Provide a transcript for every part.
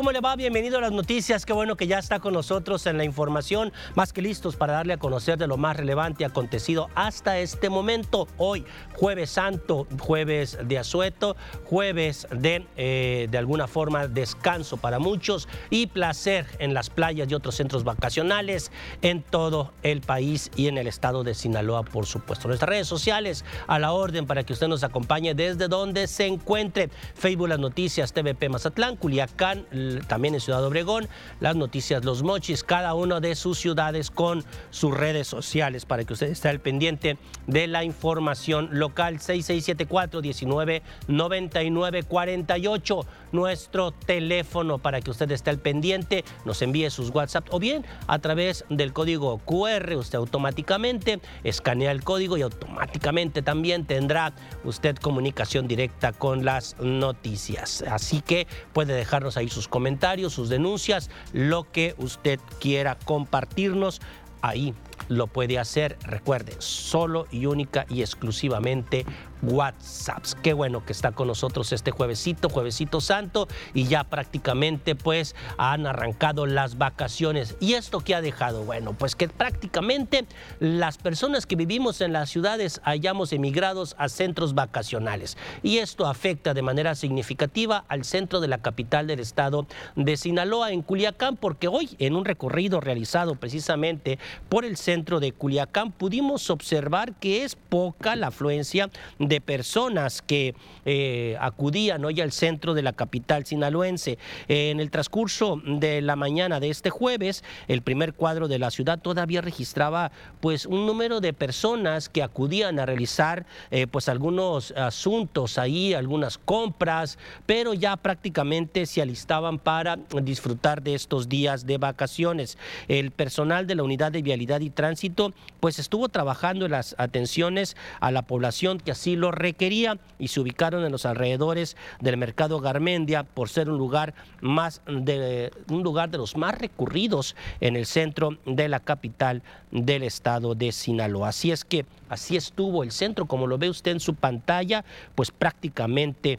¿Cómo le va? Bienvenido a las noticias. Qué bueno que ya está con nosotros en la información, más que listos para darle a conocer de lo más relevante acontecido hasta este momento. Hoy, jueves santo, jueves de asueto, jueves de, eh, de alguna forma, descanso para muchos y placer en las playas y otros centros vacacionales en todo el país y en el estado de Sinaloa, por supuesto. Nuestras redes sociales a la orden para que usted nos acompañe desde donde se encuentre. Facebook Las Noticias, TVP Mazatlán, Culiacán, también en Ciudad Obregón, las noticias Los Mochis, cada una de sus ciudades con sus redes sociales para que usted esté al pendiente de la información local 6674 199948 nuestro teléfono para que usted esté al pendiente, nos envíe sus WhatsApp o bien a través del código QR, usted automáticamente escanea el código y automáticamente también tendrá usted comunicación directa con las noticias. Así que puede dejarnos ahí sus comentarios, sus denuncias, lo que usted quiera compartirnos ahí lo puede hacer, recuerde, solo y única y exclusivamente WhatsApps. Qué bueno que está con nosotros este juevesito, juevesito santo, y ya prácticamente pues han arrancado las vacaciones. ¿Y esto qué ha dejado? Bueno, pues que prácticamente las personas que vivimos en las ciudades hayamos emigrados a centros vacacionales. Y esto afecta de manera significativa al centro de la capital del estado de Sinaloa, en Culiacán, porque hoy en un recorrido realizado precisamente por el centro de Culiacán pudimos observar que es poca la afluencia de personas que eh, acudían hoy al centro de la capital sinaloense. En el transcurso de la mañana de este jueves, el primer cuadro de la ciudad todavía registraba pues un número de personas que acudían a realizar eh, pues algunos asuntos ahí, algunas compras, pero ya prácticamente se alistaban para disfrutar de estos días de vacaciones. El personal de la unidad de vialidad y tránsito pues estuvo trabajando en las atenciones a la población que así lo requería y se ubicaron en los alrededores del mercado Garmendia por ser un lugar más de un lugar de los más recurridos en el centro de la capital del estado de Sinaloa. Así es que así estuvo el centro, como lo ve usted en su pantalla, pues prácticamente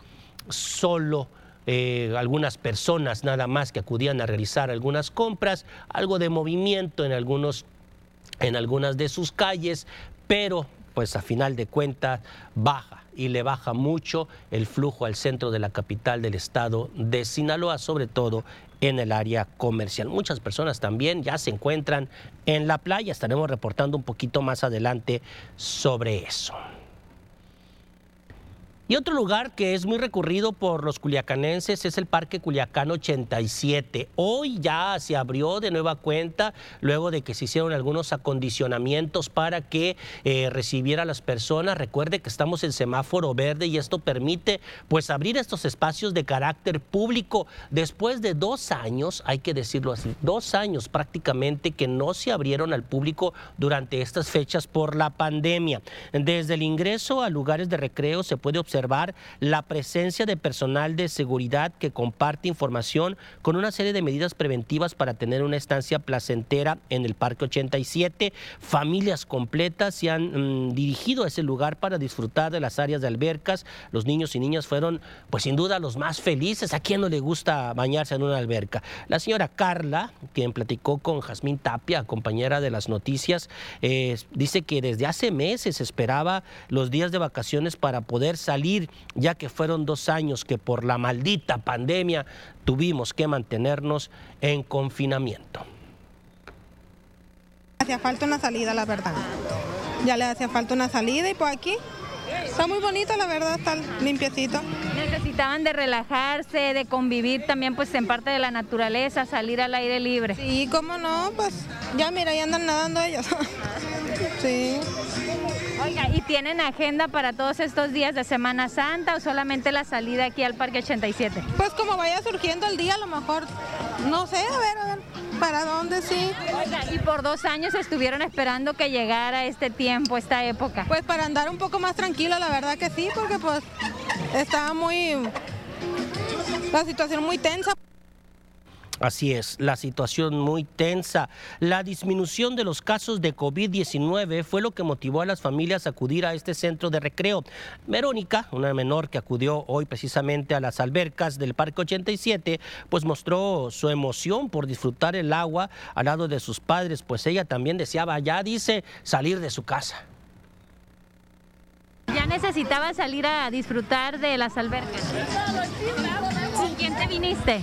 solo eh, algunas personas nada más que acudían a realizar algunas compras, algo de movimiento en algunos en algunas de sus calles, pero pues a final de cuentas baja y le baja mucho el flujo al centro de la capital del estado de Sinaloa, sobre todo en el área comercial. Muchas personas también ya se encuentran en la playa, estaremos reportando un poquito más adelante sobre eso. Y otro lugar que es muy recurrido por los culiacanenses es el Parque Culiacán 87. Hoy ya se abrió de nueva cuenta luego de que se hicieron algunos acondicionamientos para que eh, recibiera a las personas. Recuerde que estamos en semáforo verde y esto permite pues abrir estos espacios de carácter público después de dos años, hay que decirlo así, dos años prácticamente que no se abrieron al público durante estas fechas por la pandemia. Desde el ingreso a lugares de recreo se puede observar la presencia de personal de seguridad que comparte información con una serie de medidas preventivas para tener una estancia placentera en el Parque 87. Familias completas se han mm, dirigido a ese lugar para disfrutar de las áreas de albercas. Los niños y niñas fueron, pues sin duda, los más felices. ¿A quién no le gusta bañarse en una alberca? La señora Carla, quien platicó con Jazmín Tapia, compañera de las noticias, eh, dice que desde hace meses esperaba los días de vacaciones para poder salir ya que fueron dos años que por la maldita pandemia tuvimos que mantenernos en confinamiento. Hacía falta una salida, la verdad. Ya le hacía falta una salida y por aquí Está muy bonito, la verdad, está limpiecito. Necesitaban de relajarse, de convivir también pues en parte de la naturaleza, salir al aire libre. Sí, cómo no, pues ya mira, ya andan nadando ellos. sí. Oiga, ¿y tienen agenda para todos estos días de Semana Santa o solamente la salida aquí al Parque 87? Pues como vaya surgiendo el día, a lo mejor, no sé, a ver, a ver, para dónde sí. Oiga, y por dos años estuvieron esperando que llegara este tiempo, esta época. Pues para andar un poco más tranquilo, la verdad que sí, porque pues estaba muy, la situación muy tensa. Así es, la situación muy tensa. La disminución de los casos de COVID-19 fue lo que motivó a las familias a acudir a este centro de recreo. Verónica, una menor que acudió hoy precisamente a las albercas del Parque 87, pues mostró su emoción por disfrutar el agua al lado de sus padres, pues ella también deseaba, ya dice, salir de su casa. ¿Ya necesitaba salir a disfrutar de las albercas? ¿Con quién te viniste?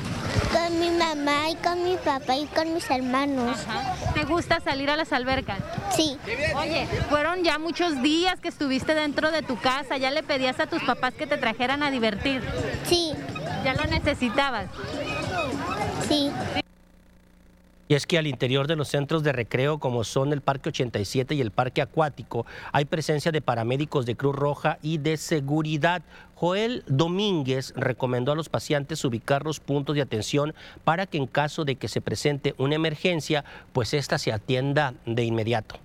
Con mi mamá y con mi papá y con mis hermanos. ¿Te gusta salir a las albercas? Sí. Oye, fueron ya muchos días que estuviste dentro de tu casa, ya le pedías a tus papás que te trajeran a divertir. Sí. ¿Ya lo necesitabas? Sí. Y es que al interior de los centros de recreo, como son el Parque 87 y el Parque Acuático, hay presencia de paramédicos de Cruz Roja y de seguridad. Joel Domínguez recomendó a los pacientes ubicar los puntos de atención para que en caso de que se presente una emergencia, pues ésta se atienda de inmediato.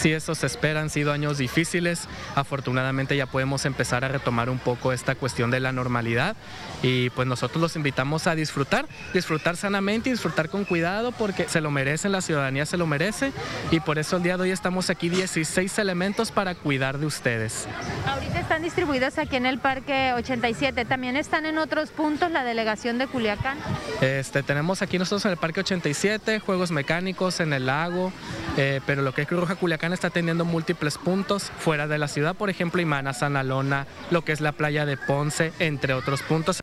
Sí, eso se espera, han sido años difíciles. Afortunadamente ya podemos empezar a retomar un poco esta cuestión de la normalidad y pues nosotros los invitamos a disfrutar, disfrutar sanamente y disfrutar con cuidado porque se lo merecen, la ciudadanía se lo merece y por eso el día de hoy estamos aquí 16 elementos para cuidar de ustedes. Ahorita están distribuidos aquí en el Parque 87, también están en otros puntos la delegación de Culiacán. Este, tenemos aquí nosotros en el Parque 87 juegos mecánicos en el lago, eh, pero lo que es Cruz Roja Culiacán está teniendo múltiples puntos fuera de la ciudad, por ejemplo, Imana, Sanalona, lo que es la playa de Ponce, entre otros puntos.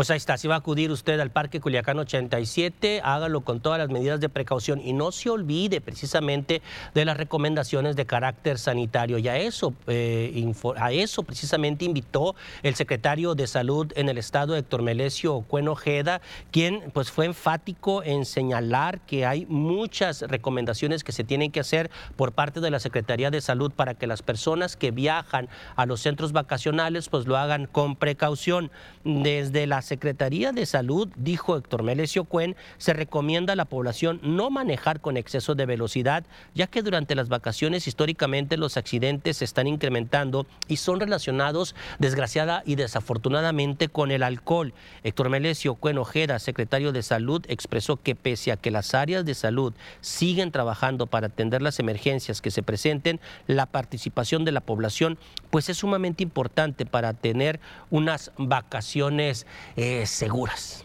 Pues ahí está, si va a acudir usted al Parque Culiacán 87, hágalo con todas las medidas de precaución y no se olvide precisamente de las recomendaciones de carácter sanitario. Y a eso, eh, a eso precisamente invitó el secretario de Salud en el estado, Héctor Melesio Cueno Ojeda, quien pues fue enfático en señalar que hay muchas recomendaciones que se tienen que hacer por parte de la Secretaría de Salud para que las personas que viajan a los centros vacacionales pues lo hagan con precaución. Desde las Secretaría de Salud, dijo Héctor Melesio Cuen, se recomienda a la población no manejar con exceso de velocidad, ya que durante las vacaciones históricamente los accidentes se están incrementando y son relacionados desgraciada y desafortunadamente con el alcohol. Héctor Melesio Cuen Ojeda, secretario de Salud, expresó que pese a que las áreas de salud siguen trabajando para atender las emergencias que se presenten, la participación de la población pues es sumamente importante para tener unas vacaciones eh, seguras.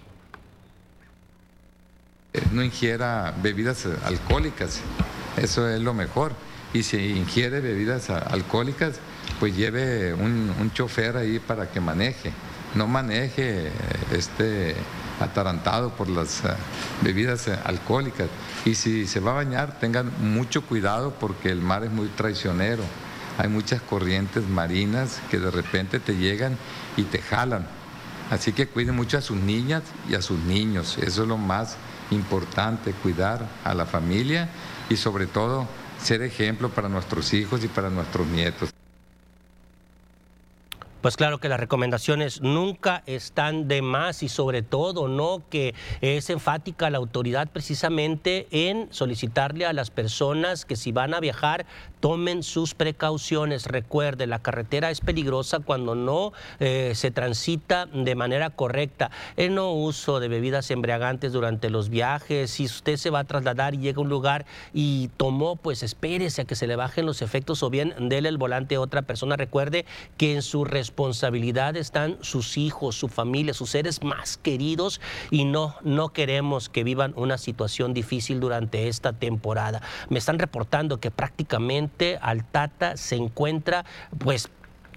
No ingiera bebidas alcohólicas, eso es lo mejor. Y si ingiere bebidas alcohólicas, pues lleve un, chofer ahí para que maneje. No maneje este, atarantado por las eh, bebidas alcohólicas. Y si se va a bañar, tengan mucho cuidado porque el mar es muy traicionero. Hay muchas corrientes marinas que de repente te llegan y te jalan. Así que cuiden mucho a sus niñas y a sus niños. Eso es lo más importante, cuidar a la familia y sobre todo ser ejemplo para nuestros hijos y para nuestros nietos. Pues claro que las recomendaciones nunca están de más y sobre todo no que es enfática la autoridad precisamente en solicitarle a las personas que si van a viajar tomen sus precauciones. Recuerde, la carretera es peligrosa cuando no eh, se transita de manera correcta. El no uso de bebidas embriagantes durante los viajes. Si usted se va a trasladar y llega a un lugar y tomó, pues espérese a que se le bajen los efectos o bien déle el volante a otra persona. Recuerde que en su responsabilidad están sus hijos, su familia, sus seres más queridos y no, no queremos que vivan una situación difícil durante esta temporada. Me están reportando que prácticamente Altata se encuentra pues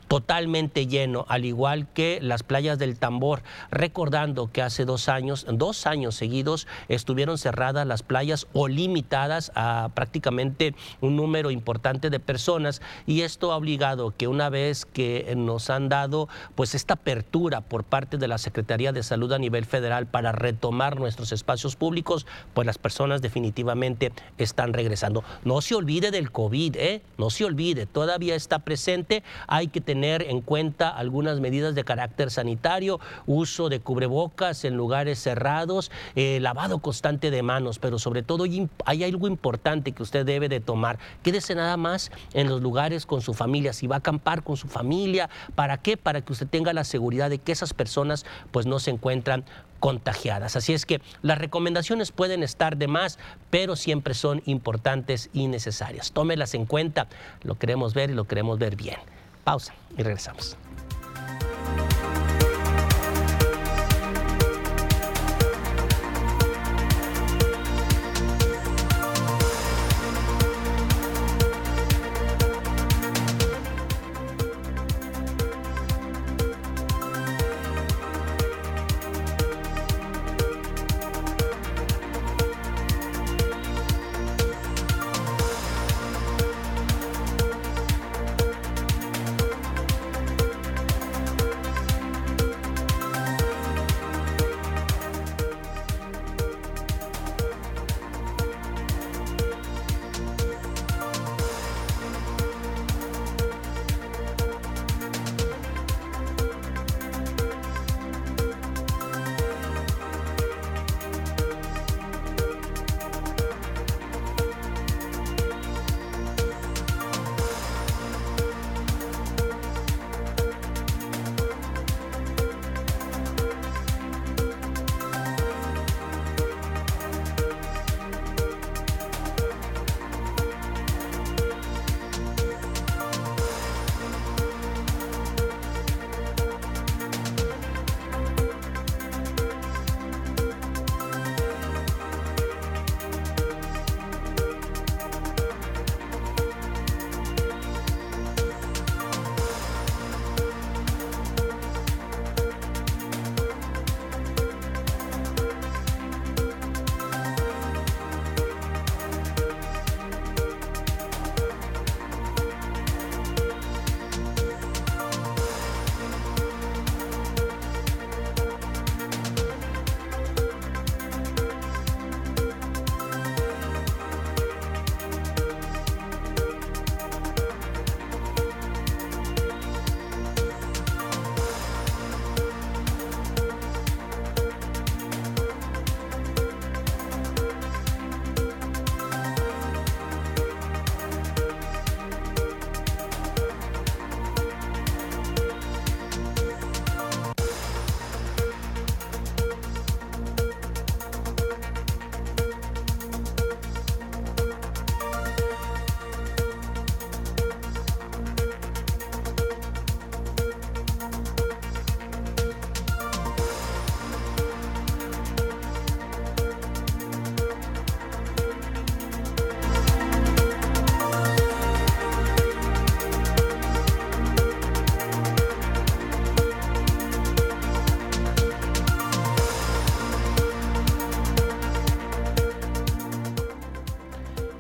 totalmente lleno, al igual que las playas del Tambor, recordando que hace dos años, dos años seguidos, estuvieron cerradas las playas o limitadas a prácticamente un número importante de personas y esto ha obligado que una vez que nos han dado pues esta apertura por parte de la Secretaría de Salud a nivel federal para retomar nuestros espacios públicos, pues las personas definitivamente están regresando. No se olvide del COVID, ¿eh? no se olvide, todavía está presente, hay que tener tener en cuenta algunas medidas de carácter sanitario, uso de cubrebocas en lugares cerrados, eh, lavado constante de manos, pero sobre todo hay algo importante que usted debe de tomar. Quédese nada más en los lugares con su familia, si va a acampar con su familia, ¿para qué? Para que usted tenga la seguridad de que esas personas pues no se encuentran contagiadas. Así es que las recomendaciones pueden estar de más, pero siempre son importantes y necesarias. Tómelas en cuenta, lo queremos ver y lo queremos ver bien. Pausa y regresamos.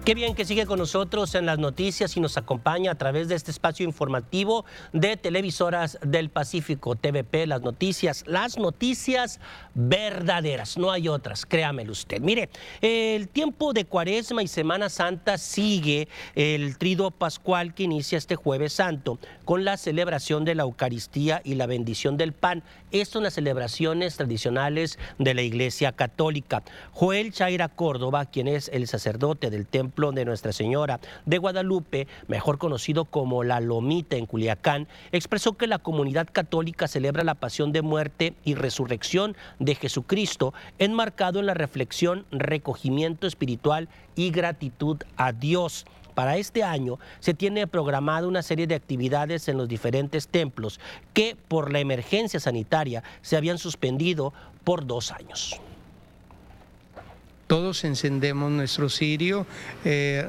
Qué bien que sigue con nosotros en las noticias y nos acompaña a través de este espacio informativo de Televisoras del Pacífico, TVP, las noticias, las noticias verdaderas, no hay otras, créamelo usted. Mire, el tiempo de Cuaresma y Semana Santa sigue el trido pascual que inicia este jueves santo con la celebración de la Eucaristía y la bendición del pan. Estas son las celebraciones tradicionales de la Iglesia Católica. Joel Chaira Córdoba, quien es el sacerdote del templo de Nuestra Señora de Guadalupe, mejor conocido como la Lomita en Culiacán, expresó que la comunidad católica celebra la pasión de muerte y resurrección de Jesucristo, enmarcado en la reflexión, recogimiento espiritual y gratitud a Dios. Para este año se tiene programada una serie de actividades en los diferentes templos que por la emergencia sanitaria se habían suspendido por dos años todos encendemos nuestro cirio, eh,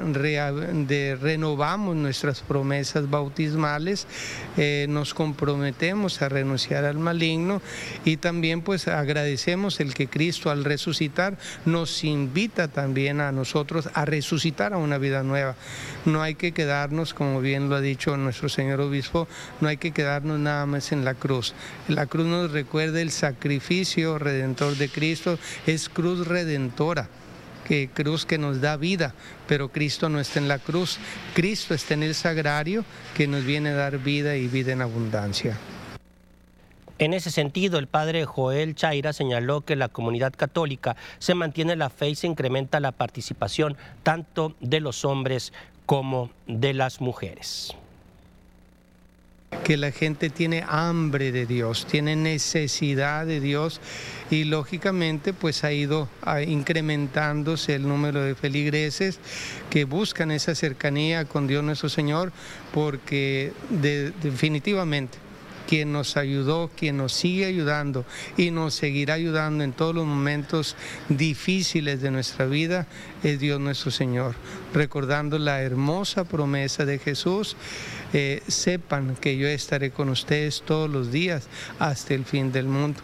renovamos nuestras promesas bautismales, eh, nos comprometemos a renunciar al maligno y también pues agradecemos el que Cristo al resucitar nos invita también a nosotros a resucitar a una vida nueva. No hay que quedarnos, como bien lo ha dicho nuestro Señor Obispo, no hay que quedarnos nada más en la cruz. La cruz nos recuerda el sacrificio redentor de Cristo, es cruz redentora cruz que nos da vida, pero Cristo no está en la cruz, Cristo está en el sagrario que nos viene a dar vida y vida en abundancia. En ese sentido, el padre Joel Chaira señaló que la comunidad católica se mantiene la fe y se incrementa la participación tanto de los hombres como de las mujeres que la gente tiene hambre de Dios, tiene necesidad de Dios y lógicamente pues ha ido incrementándose el número de feligreses que buscan esa cercanía con Dios nuestro Señor porque definitivamente quien nos ayudó, quien nos sigue ayudando y nos seguirá ayudando en todos los momentos difíciles de nuestra vida, es Dios nuestro Señor. Recordando la hermosa promesa de Jesús, eh, sepan que yo estaré con ustedes todos los días hasta el fin del mundo.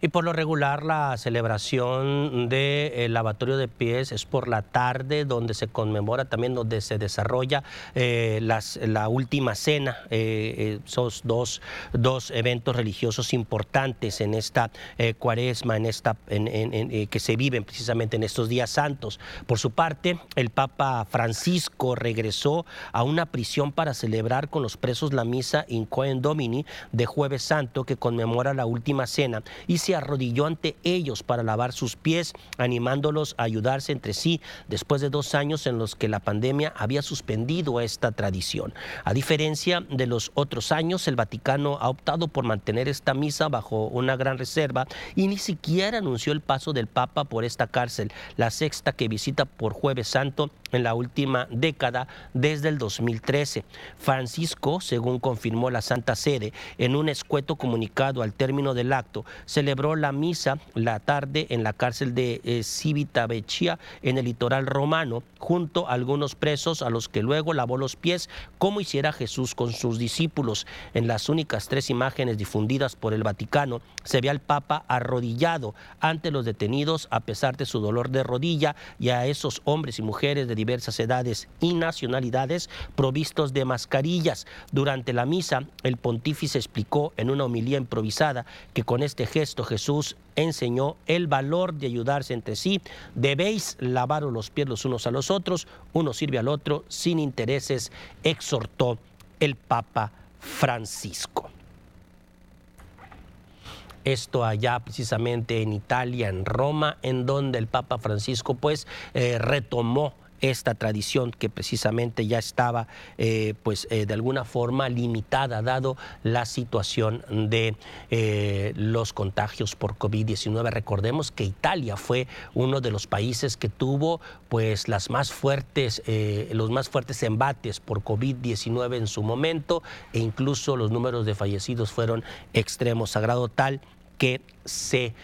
Y por lo regular la celebración del lavatorio de pies es por la tarde, donde se conmemora también, donde se desarrolla eh, la última cena, eh, esos dos, dos, eventos religiosos importantes en esta eh, cuaresma, en esta, que se viven precisamente en estos días santos. Por su parte, el Papa Francisco regresó a una prisión para celebrar con los presos la misa in Coen Domini de Jueves Santo, que conmemora la última cena. Y se arrodilló ante ellos para lavar sus pies, animándolos a ayudarse entre sí después de dos años en los que la pandemia había suspendido esta tradición. A diferencia de los otros años, el Vaticano ha optado por mantener esta misa bajo una gran reserva y ni siquiera anunció el paso del Papa por esta cárcel, la sexta que visita por jueves santo en la última década desde el 2013. Francisco, según confirmó la Santa Sede, en un escueto comunicado al término del acto, celebró la misa la tarde en la cárcel de eh, Civitavecchia en el litoral romano, junto a algunos presos a los que luego lavó los pies, como hiciera Jesús con sus discípulos. En las únicas tres imágenes difundidas por el Vaticano, se ve al Papa arrodillado ante los detenidos a pesar de su dolor de rodilla y a esos hombres y mujeres de diversas edades y nacionalidades provistos de mascarillas. Durante la misa, el pontífice explicó en una homilía improvisada que con este gesto Jesús enseñó el valor de ayudarse entre sí. Debéis lavaros los pies los unos a los otros, uno sirve al otro sin intereses, exhortó el Papa Francisco. Esto allá precisamente en Italia, en Roma, en donde el Papa Francisco pues eh, retomó esta tradición que precisamente ya estaba eh, pues eh, de alguna forma limitada dado la situación de eh, los contagios por COVID-19. Recordemos que Italia fue uno de los países que tuvo pues las más fuertes, los más fuertes embates por COVID-19 en su momento e incluso los números de fallecidos fueron extremos, sagrado tal que se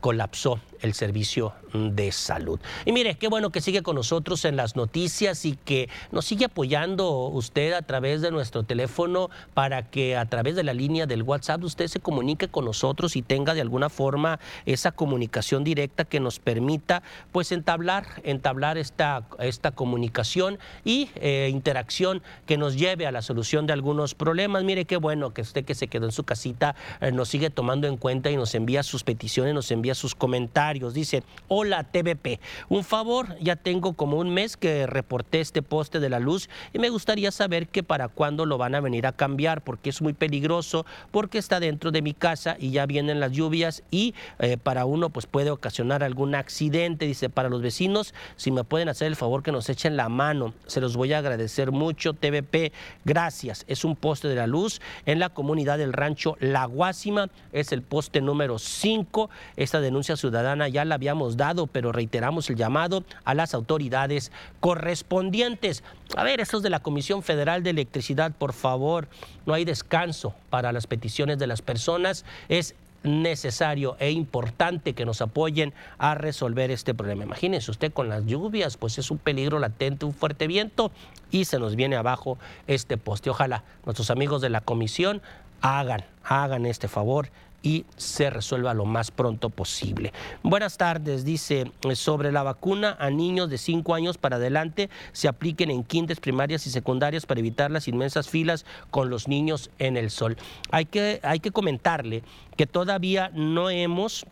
colapsó el servicio de salud. Y mire, qué bueno que sigue con nosotros en las noticias y que nos sigue apoyando usted a través de nuestro teléfono para que a través de la línea del WhatsApp usted se comunique con nosotros y tenga de alguna forma esa comunicación directa que nos permita pues entablar, entablar esta, esta comunicación y eh, interacción que nos lleve a la solución de algunos problemas. Mire qué bueno que usted que se quedó en su casita eh, nos sigue tomando en cuenta y nos envía sus peticiones, nos envía sus comentarios. Dice, hola TVP, un favor, ya tengo como un mes que reporté este poste de la luz y me gustaría saber que para cuándo lo van a venir a cambiar porque es muy peligroso, porque está dentro de mi casa y ya vienen las lluvias y eh, para uno pues puede ocasionar algún accidente. Dice, para los vecinos, si me pueden hacer el favor que nos echen la mano, se los voy a agradecer mucho TVP, gracias. Es un poste de la luz en la comunidad del rancho La Guásima, es el poste número 5. Esta denuncia ciudadana ya la habíamos dado, pero reiteramos el llamado a las autoridades correspondientes. A ver, estos de la Comisión Federal de Electricidad, por favor, no hay descanso para las peticiones de las personas. Es necesario e importante que nos apoyen a resolver este problema. Imagínense usted con las lluvias, pues es un peligro latente, un fuerte viento y se nos viene abajo este poste. Ojalá nuestros amigos de la comisión hagan, hagan este favor y se resuelva lo más pronto posible. Buenas tardes, dice, sobre la vacuna a niños de 5 años para adelante se apliquen en quintes primarias y secundarias para evitar las inmensas filas con los niños en el sol. Hay que, hay que comentarle que todavía no hemos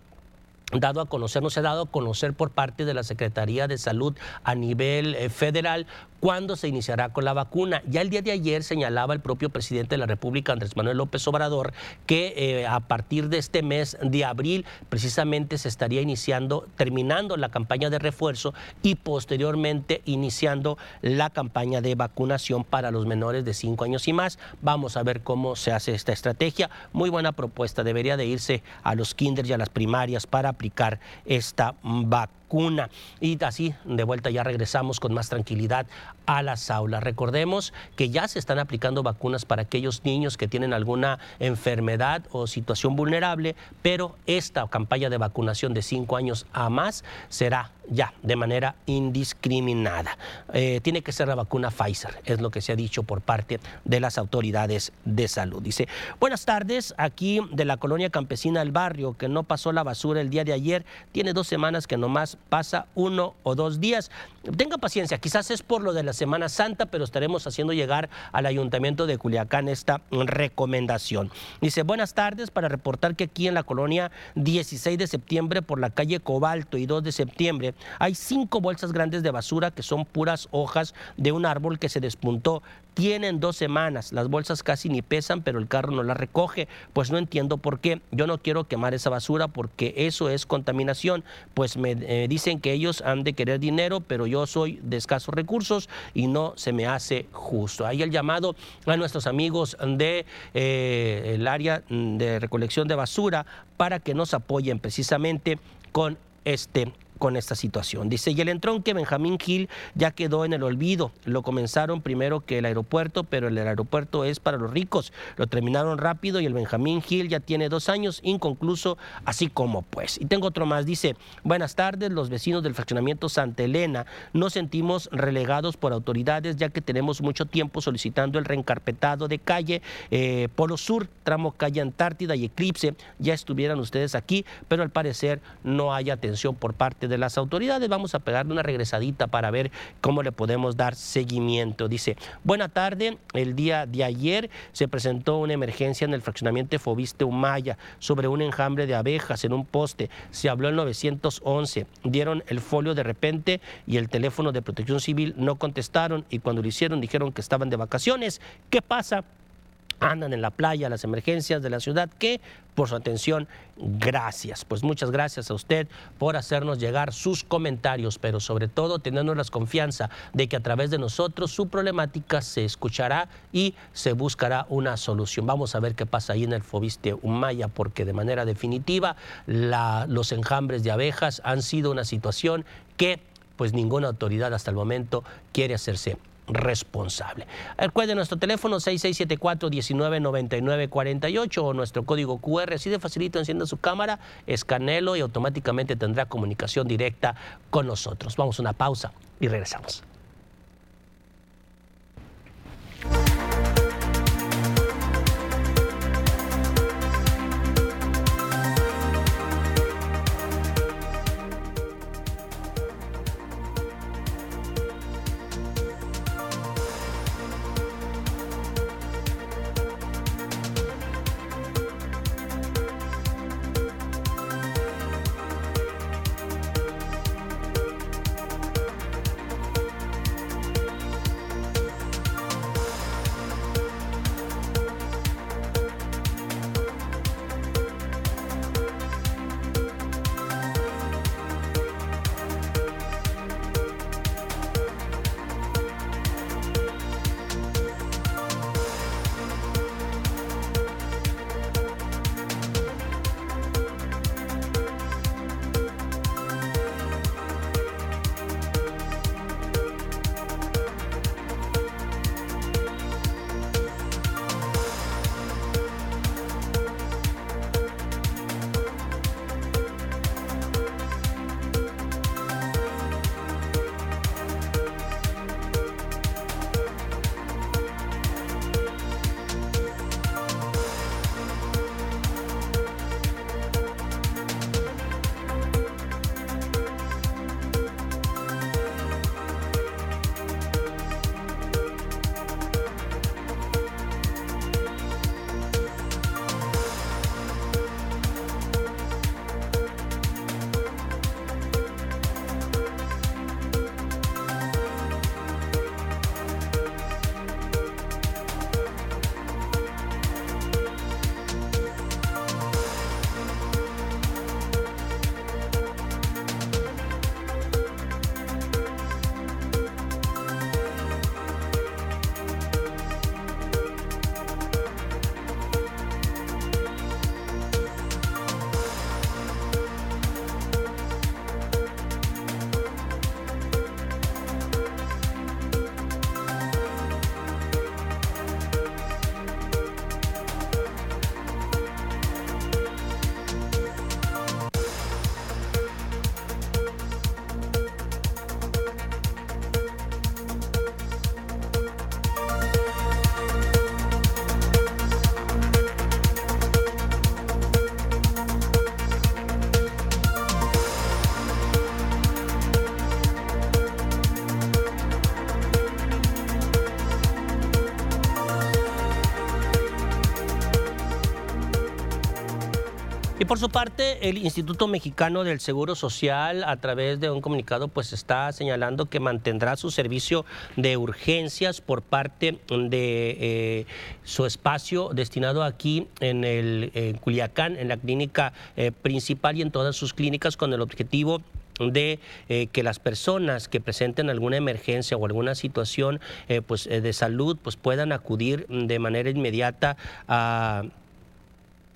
dado a conocer, no se ha dado a conocer por parte de la Secretaría de Salud a nivel eh, federal cuándo se iniciará con la vacuna. Ya el día de ayer señalaba el propio presidente de la República, Andrés Manuel López Obrador, que eh, a partir de este mes de abril precisamente se estaría iniciando, terminando la campaña de refuerzo y posteriormente iniciando la campaña de vacunación para los menores de 5 años y más. Vamos a ver cómo se hace esta estrategia. Muy buena propuesta. Debería de irse a los kinder y a las primarias para aplicar esta vacuna. Y así, de vuelta ya regresamos con más tranquilidad a las aulas. Recordemos que ya se están aplicando vacunas para aquellos niños que tienen alguna enfermedad o situación vulnerable, pero esta campaña de vacunación de 5 años a más será ya de manera indiscriminada. Eh, tiene que ser la vacuna Pfizer, es lo que se ha dicho por parte de las autoridades de salud. Dice, buenas tardes, aquí de la colonia campesina del barrio, que no pasó la basura el día de ayer, tiene dos semanas que nomás pasa uno o dos días. Tenga paciencia, quizás es por lo de la Semana Santa, pero estaremos haciendo llegar al Ayuntamiento de Culiacán esta recomendación. Dice, buenas tardes para reportar que aquí en la colonia 16 de septiembre por la calle Cobalto y 2 de septiembre hay cinco bolsas grandes de basura que son puras hojas de un árbol que se despuntó tienen dos semanas, las bolsas casi ni pesan, pero el carro no las recoge. Pues no entiendo por qué. Yo no quiero quemar esa basura porque eso es contaminación. Pues me eh, dicen que ellos han de querer dinero, pero yo soy de escasos recursos y no se me hace justo. Ahí el llamado a nuestros amigos de eh, el área de recolección de basura para que nos apoyen precisamente con este con esta situación. Dice, y el entronque Benjamín Gil ya quedó en el olvido. Lo comenzaron primero que el aeropuerto, pero el aeropuerto es para los ricos. Lo terminaron rápido y el Benjamín Gil ya tiene dos años inconcluso, así como pues. Y tengo otro más. Dice, buenas tardes, los vecinos del fraccionamiento Santa Elena nos sentimos relegados por autoridades ya que tenemos mucho tiempo solicitando el reencarpetado de calle eh, Polo Sur, tramo calle Antártida y Eclipse. Ya estuvieran ustedes aquí, pero al parecer no hay atención por parte de las autoridades. Vamos a pegarle una regresadita para ver cómo le podemos dar seguimiento. Dice, buena tarde, el día de ayer se presentó una emergencia en el fraccionamiento Fobiste Humaya sobre un enjambre de abejas en un poste. Se habló el 911, dieron el folio de repente y el teléfono de protección civil no contestaron y cuando lo hicieron dijeron que estaban de vacaciones. ¿Qué pasa? Andan en la playa, las emergencias de la ciudad, que por su atención, gracias. Pues muchas gracias a usted por hacernos llegar sus comentarios, pero sobre todo teniendo la confianza de que a través de nosotros su problemática se escuchará y se buscará una solución. Vamos a ver qué pasa ahí en el Fobiste Humaya, porque de manera definitiva los enjambres de abejas han sido una situación que pues ninguna autoridad hasta el momento quiere hacerse responsable. Recuerde nuestro teléfono 6674-199948 o nuestro código QR. Así de facilito, encienda su cámara, escanelo y automáticamente tendrá comunicación directa con nosotros. Vamos a una pausa y regresamos. Por su parte, el Instituto Mexicano del Seguro Social, a través de un comunicado, pues está señalando que mantendrá su servicio de urgencias por parte de eh, su espacio destinado aquí en el en Culiacán, en la clínica eh, principal y en todas sus clínicas con el objetivo de eh, que las personas que presenten alguna emergencia o alguna situación eh, pues, de salud pues puedan acudir de manera inmediata a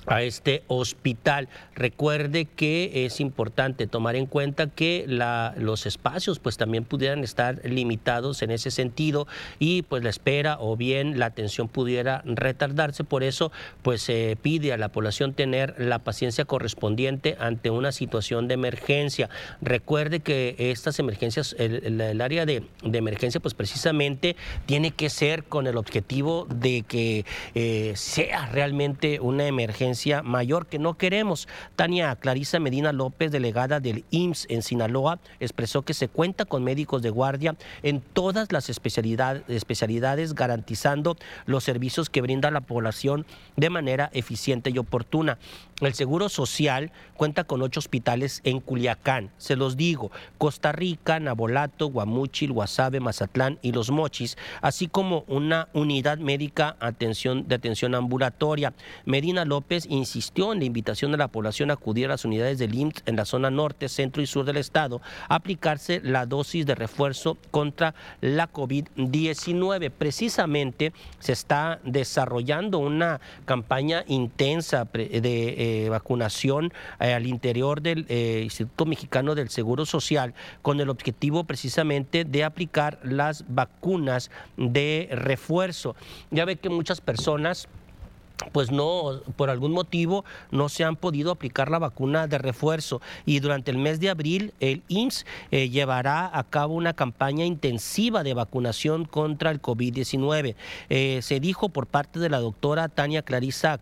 a este hospital. Recuerde que es importante tomar en cuenta que los espacios pues también pudieran estar limitados en ese sentido y pues la espera o bien la atención pudiera retardarse. Por eso pues se pide a la población tener la paciencia correspondiente ante una situación de emergencia. Recuerde que estas emergencias, el, área de, emergencia pues precisamente tiene que ser con el objetivo de que eh, sea realmente una emergencia mayor que no queremos. Tania Clarisa Medina López, delegada del IMSS en Sinaloa, expresó que se cuenta con médicos de guardia en todas las especialidades, garantizando los servicios que brinda la población de manera eficiente y oportuna. El Seguro Social cuenta con ocho hospitales en Culiacán. Se los digo, Costa Rica, Nabolato, Guamúchil, Guasave, Mazatlán y Los Mochis, así como una unidad médica de atención ambulatoria. Medina López insistió en la invitación de la población a acudir a las unidades del IMSS en la zona norte, centro y sur del estado a aplicarse la dosis de refuerzo contra la COVID-19. Precisamente se está desarrollando una campaña intensa de eh, vacunación eh, al interior del eh, Instituto Mexicano del Seguro Social con el objetivo precisamente de aplicar las vacunas de refuerzo. Ya ve que muchas personas pues no, por algún motivo no se han podido aplicar la vacuna de refuerzo y durante el mes de abril el IMSS eh, llevará a cabo una campaña intensiva de vacunación contra el COVID-19. Eh, se dijo por parte de la doctora Tania Clarisa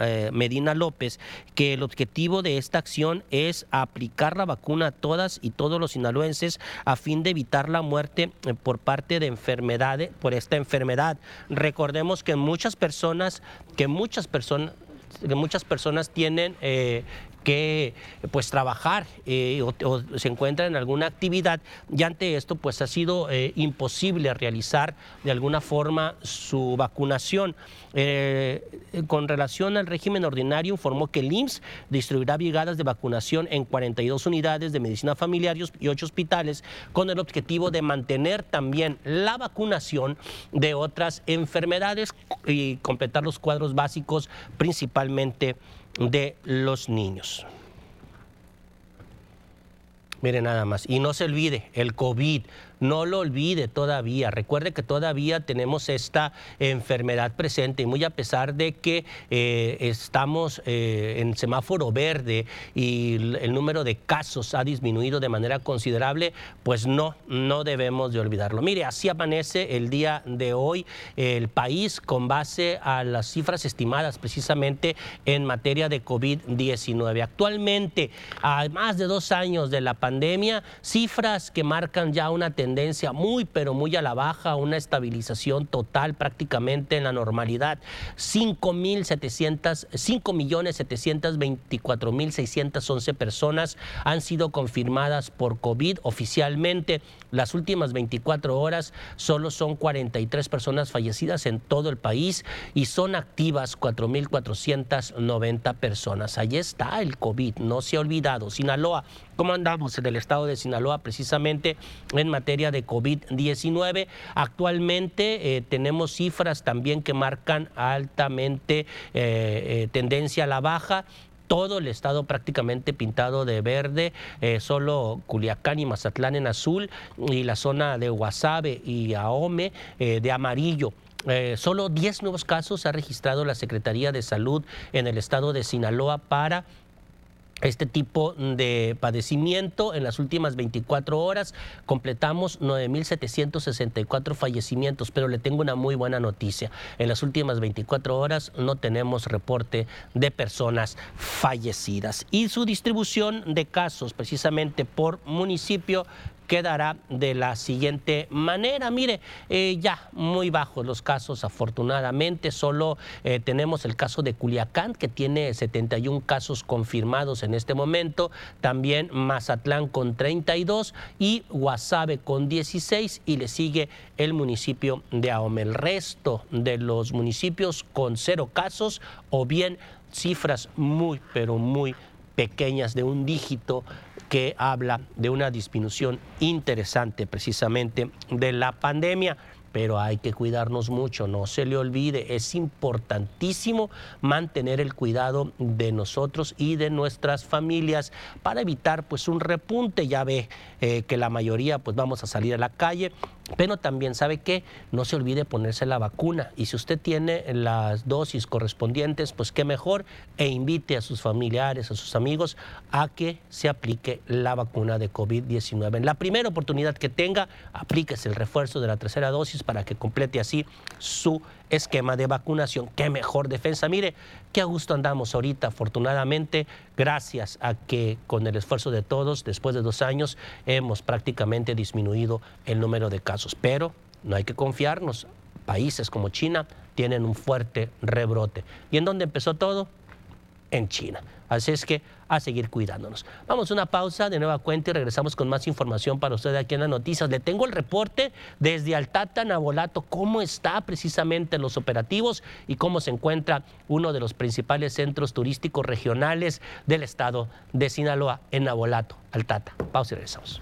eh, Medina López que el objetivo de esta acción es aplicar la vacuna a todas y todos los sinaloenses a fin de evitar la muerte por parte de enfermedades, por esta enfermedad. Recordemos que muchas personas que muchas personas que muchas personas tienen eh, que pues trabajar eh, o, se encuentran en alguna actividad y ante esto pues ha sido eh, imposible realizar de alguna forma su vacunación. Eh, con relación al régimen ordinario informó que el IMSS distribuirá brigadas de vacunación en 42 unidades de medicina familiar y 8 hospitales con el objetivo de mantener también la vacunación de otras enfermedades y completar los cuadros básicos principalmente de los niños. Mire nada más. Y no se olvide, el COVID no lo olvide todavía. Recuerde que todavía tenemos esta enfermedad presente y muy a pesar de que eh, estamos eh, en semáforo verde y el número de casos ha disminuido de manera considerable, pues no, no debemos de olvidarlo. Mire, así amanece el día de hoy el país con base a las cifras estimadas precisamente en materia de COVID-19. Actualmente, a más de dos años de la pandemia, cifras que marcan ya una tendencia tendencia muy, pero muy a la baja, una estabilización total prácticamente en la normalidad. 5.724.611 personas han sido confirmadas por COVID oficialmente. Las últimas 24 horas solo son 43 personas fallecidas en todo el país y son activas 4.490 personas. Allí está el COVID, no se ha olvidado. Sinaloa, ¿cómo andamos en el estado de Sinaloa precisamente en materia de COVID-19. Actualmente eh, tenemos cifras también que marcan altamente eh, eh, tendencia a la baja todo el estado prácticamente pintado de verde, solo Culiacán y Mazatlán en azul y la zona de Guasave y Ahome de amarillo. solo 10 nuevos casos ha registrado la Secretaría de Salud en el estado de Sinaloa para este tipo de padecimiento. En las últimas 24 horas completamos 9.764 fallecimientos, pero le tengo una muy buena noticia. En las últimas 24 horas no tenemos reporte de personas fallecidas. Y su distribución de casos precisamente por municipio quedará de la siguiente manera. Mire, eh, ya muy bajos los casos, afortunadamente. Solo eh, tenemos el caso de Culiacán, que tiene 71 casos confirmados en este momento. También Mazatlán con 32 y Guasave con 16. Y le sigue el municipio de Ahome. El resto de los municipios con cero casos o bien cifras muy, pero muy pequeñas de un dígito que habla de una disminución interesante precisamente de la pandemia pero hay que cuidarnos mucho, no se le olvide, es importantísimo mantener el cuidado de nosotros y de nuestras familias para evitar pues un repunte, ya ve eh, que la mayoría pues vamos a salir a la calle, pero también sabe que no se olvide ponerse la vacuna. Y si usted tiene las dosis correspondientes, pues qué mejor. E invite a sus familiares, a sus amigos a que se aplique la vacuna de COVID-19. En la primera oportunidad que tenga, aplíquese el refuerzo de la tercera dosis para que complete así su esquema de vacunación. Qué mejor defensa. Mire, qué a gusto andamos ahorita, afortunadamente, gracias a que con el esfuerzo de todos, después de dos años, hemos prácticamente disminuido el número de casos. Pero no hay que confiarnos. Países como China tienen un fuerte rebrote. ¿Y en dónde empezó todo? En China. Así es que a seguir cuidándonos. Vamos a una pausa de nueva cuenta y regresamos con más información para usted aquí en las noticias. Le tengo el reporte desde Altata, Nabolato, cómo está precisamente los operativos y cómo se encuentra uno de los principales centros turísticos regionales del estado de Sinaloa, en Nabolato, Altata. Pausa y regresamos.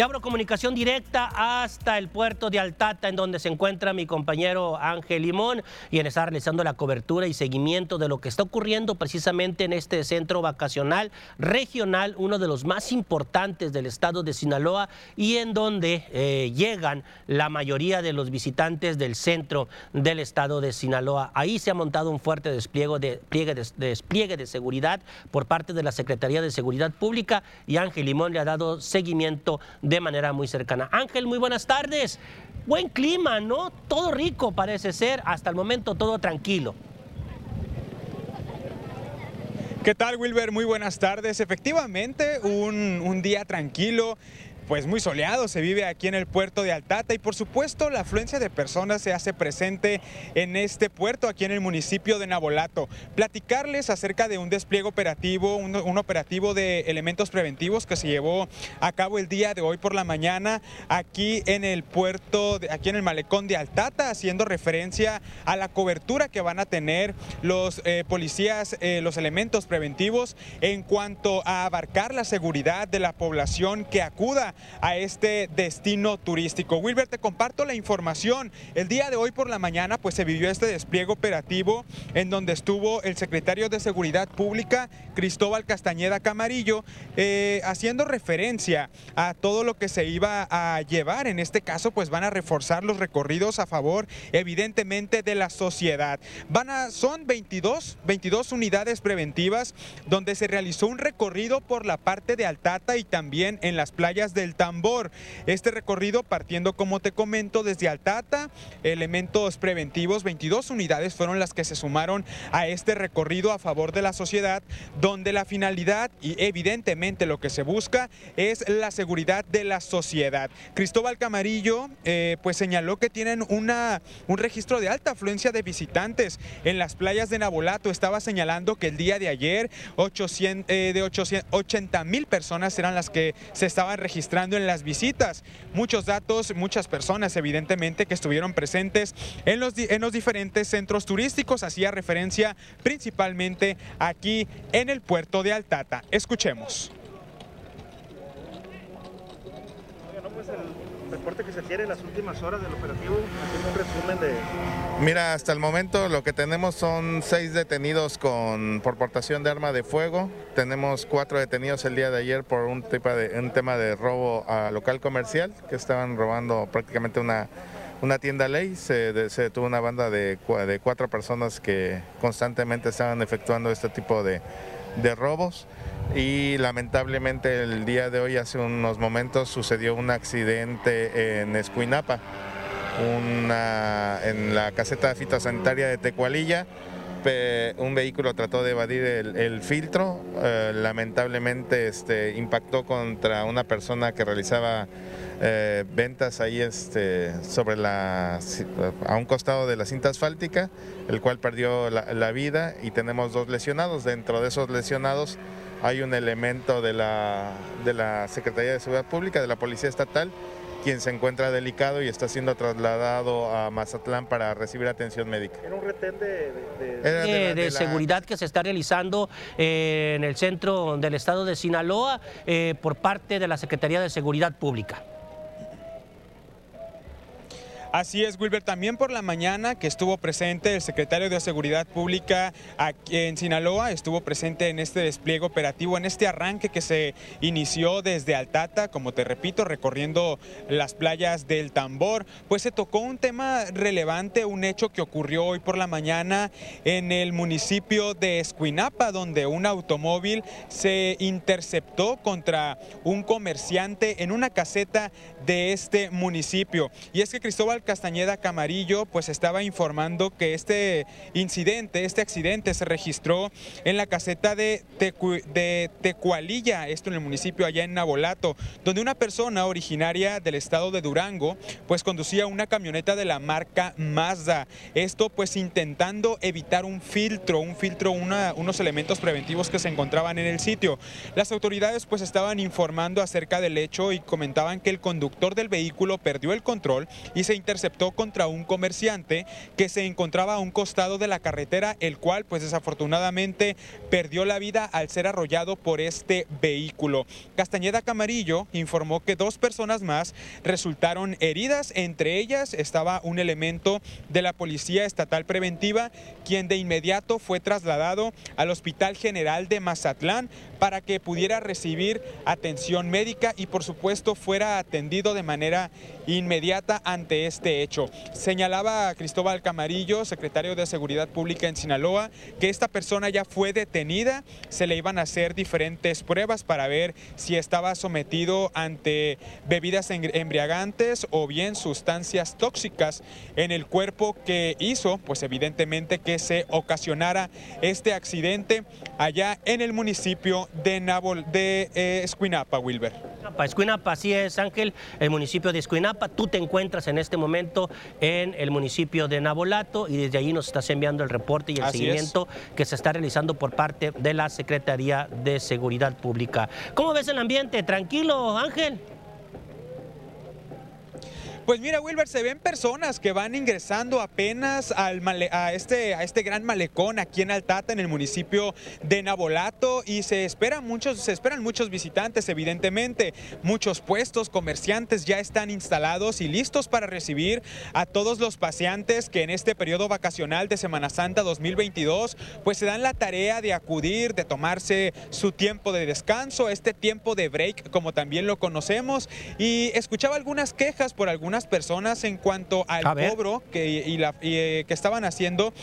Y abro comunicación directa hasta el puerto de Altata, en donde se encuentra mi compañero Ángel Limón, y en está realizando la cobertura y seguimiento de lo que está ocurriendo precisamente en este centro vacacional regional, uno de los más importantes del estado de Sinaloa, y en donde eh, llegan la mayoría de los visitantes del centro del estado de Sinaloa. Ahí se ha montado un fuerte despliegue de, de, despliegue de seguridad por parte de la Secretaría de Seguridad Pública, y Ángel Limón le ha dado seguimiento manera muy cercana. Ángel, muy buenas tardes. Buen clima, ¿no? Todo rico parece ser, hasta el momento todo tranquilo. ¿Qué tal, Wilber? Muy buenas tardes. Efectivamente, un, un día tranquilo pues muy soleado se vive aquí en el puerto de Altata y por supuesto la afluencia de personas se hace presente en este puerto aquí en el municipio de Nabolato. Platicarles acerca de un despliegue operativo, un, operativo de elementos preventivos que se llevó a cabo el día de hoy por la mañana aquí en el puerto, aquí en el malecón de Altata, haciendo referencia a la cobertura que van a tener los eh, policías, eh, los elementos preventivos en cuanto a abarcar la seguridad de la población que acuda a este destino turístico. Wilber, te comparto la información. El día de hoy por la mañana pues se vivió este despliegue operativo en donde estuvo el secretario de Seguridad Pública, Cristóbal Castañeda Camarillo, eh, haciendo referencia a todo lo que se iba a llevar. En este caso pues van a reforzar los recorridos a favor evidentemente de la sociedad. Van a, son 22, 22 unidades preventivas donde se realizó un recorrido por la parte de Altata y también en las playas del Tambor. Este recorrido partiendo, como te comento, desde Altata, elementos preventivos, 22 unidades fueron las que se sumaron a este recorrido a favor de la sociedad, donde la finalidad y evidentemente lo que se busca es la seguridad de la sociedad. Cristóbal Camarillo eh, pues señaló que tienen una, un registro de alta afluencia de visitantes en las playas de Nabolato. Estaba señalando que el día de ayer 800, eh, de 80 mil personas eran las que se estaban registrando en las visitas. Muchos datos, muchas personas evidentemente que estuvieron presentes en los, en los diferentes centros turísticos, hacía referencia principalmente aquí en el puerto de Altata. Escuchemos. Reporte que se quiere en las últimas horas del operativo? un resumen de...? Mira, hasta el momento lo que tenemos son seis detenidos con, por portación de arma de fuego. Tenemos cuatro detenidos el día de ayer por un, tipo de, tema de robo a local comercial, que estaban robando prácticamente una, tienda ley. Se, detuvo una banda de, de cuatro personas que constantemente estaban efectuando este tipo de, de robos y lamentablemente el día de hoy, hace unos momentos, sucedió un accidente en Escuinapa, en la caseta fitosanitaria de Tecualilla. Un vehículo trató de evadir el, filtro, eh, lamentablemente este, impactó contra una persona que realizaba eh, ventas ahí este, sobre la, a un costado de la cinta asfáltica, el cual perdió la vida y tenemos dos lesionados. Dentro de esos lesionados hay un elemento de la, de la Secretaría de Seguridad Pública, de la Policía Estatal, quien se encuentra delicado y está siendo trasladado a Mazatlán para recibir atención médica. Era un retén de, de, seguridad que se está realizando eh, en el centro del estado de Sinaloa eh, por parte de la Secretaría de Seguridad Pública. Así es, Wilber. También por la mañana que estuvo presente el secretario de Seguridad Pública en Sinaloa, estuvo presente en este despliegue operativo, en este arranque que se inició desde Altata, como te repito, recorriendo las playas del Tambor. Pues se tocó un tema relevante, un hecho que ocurrió hoy por la mañana en el municipio de Escuinapa, donde un automóvil se interceptó contra un comerciante en una caseta de este municipio. Y es que Cristóbal Castañeda Camarillo pues estaba informando que este incidente, este accidente se registró en la caseta de, Tecualilla, esto en el municipio allá en Nabolato, donde una persona originaria del estado de Durango pues conducía una camioneta de la marca Mazda. Esto pues intentando evitar un filtro, un filtro, unos elementos preventivos que se encontraban en el sitio. Las autoridades pues estaban informando acerca del hecho y comentaban que el conductor del vehículo perdió el control y se interceptó contra un comerciante que se encontraba a un costado de la carretera, el cual pues desafortunadamente perdió la vida al ser arrollado por este vehículo. Castañeda Camarillo informó que dos personas más resultaron heridas, entre ellas estaba un elemento de la Policía Estatal Preventiva, quien de inmediato fue trasladado al Hospital General de Mazatlán para que pudiera recibir atención médica y por supuesto fuera atendido de manera inmediata ante este hecho. Señalaba Cristóbal Camarillo, secretario de Seguridad Pública en Sinaloa, que esta persona ya fue detenida, se le iban a hacer diferentes pruebas para ver si estaba sometido ante bebidas embriagantes o bien sustancias tóxicas en el cuerpo que hizo, pues evidentemente que se ocasionara este accidente allá en el municipio de, Nabol, de eh, Escuinapa, Wilber. Escuinapa, así es Ángel, el municipio de Escuinapa. Tú te encuentras en este momento en el municipio de Nabolato y desde allí nos estás enviando el reporte y el seguimiento que se está realizando por parte de la Secretaría de Seguridad Pública. ¿Cómo ves el ambiente? ¿Tranquilo, Ángel? Pues mira, Wilber, se ven personas que van ingresando apenas al a, este, a este gran malecón aquí en Altata, en el municipio de Nabolato, y se esperan muchos, se esperan muchos visitantes, evidentemente. Muchos puestos, comerciantes ya están instalados y listos para recibir a todos los paseantes que en este periodo vacacional de Semana Santa 2022, pues se dan la tarea de acudir, de tomarse su tiempo de descanso, este tiempo de break, como también lo conocemos. Y escuchaba algunas quejas por algunas personas en cuanto al cobro que, y la, eh, que estaban haciendo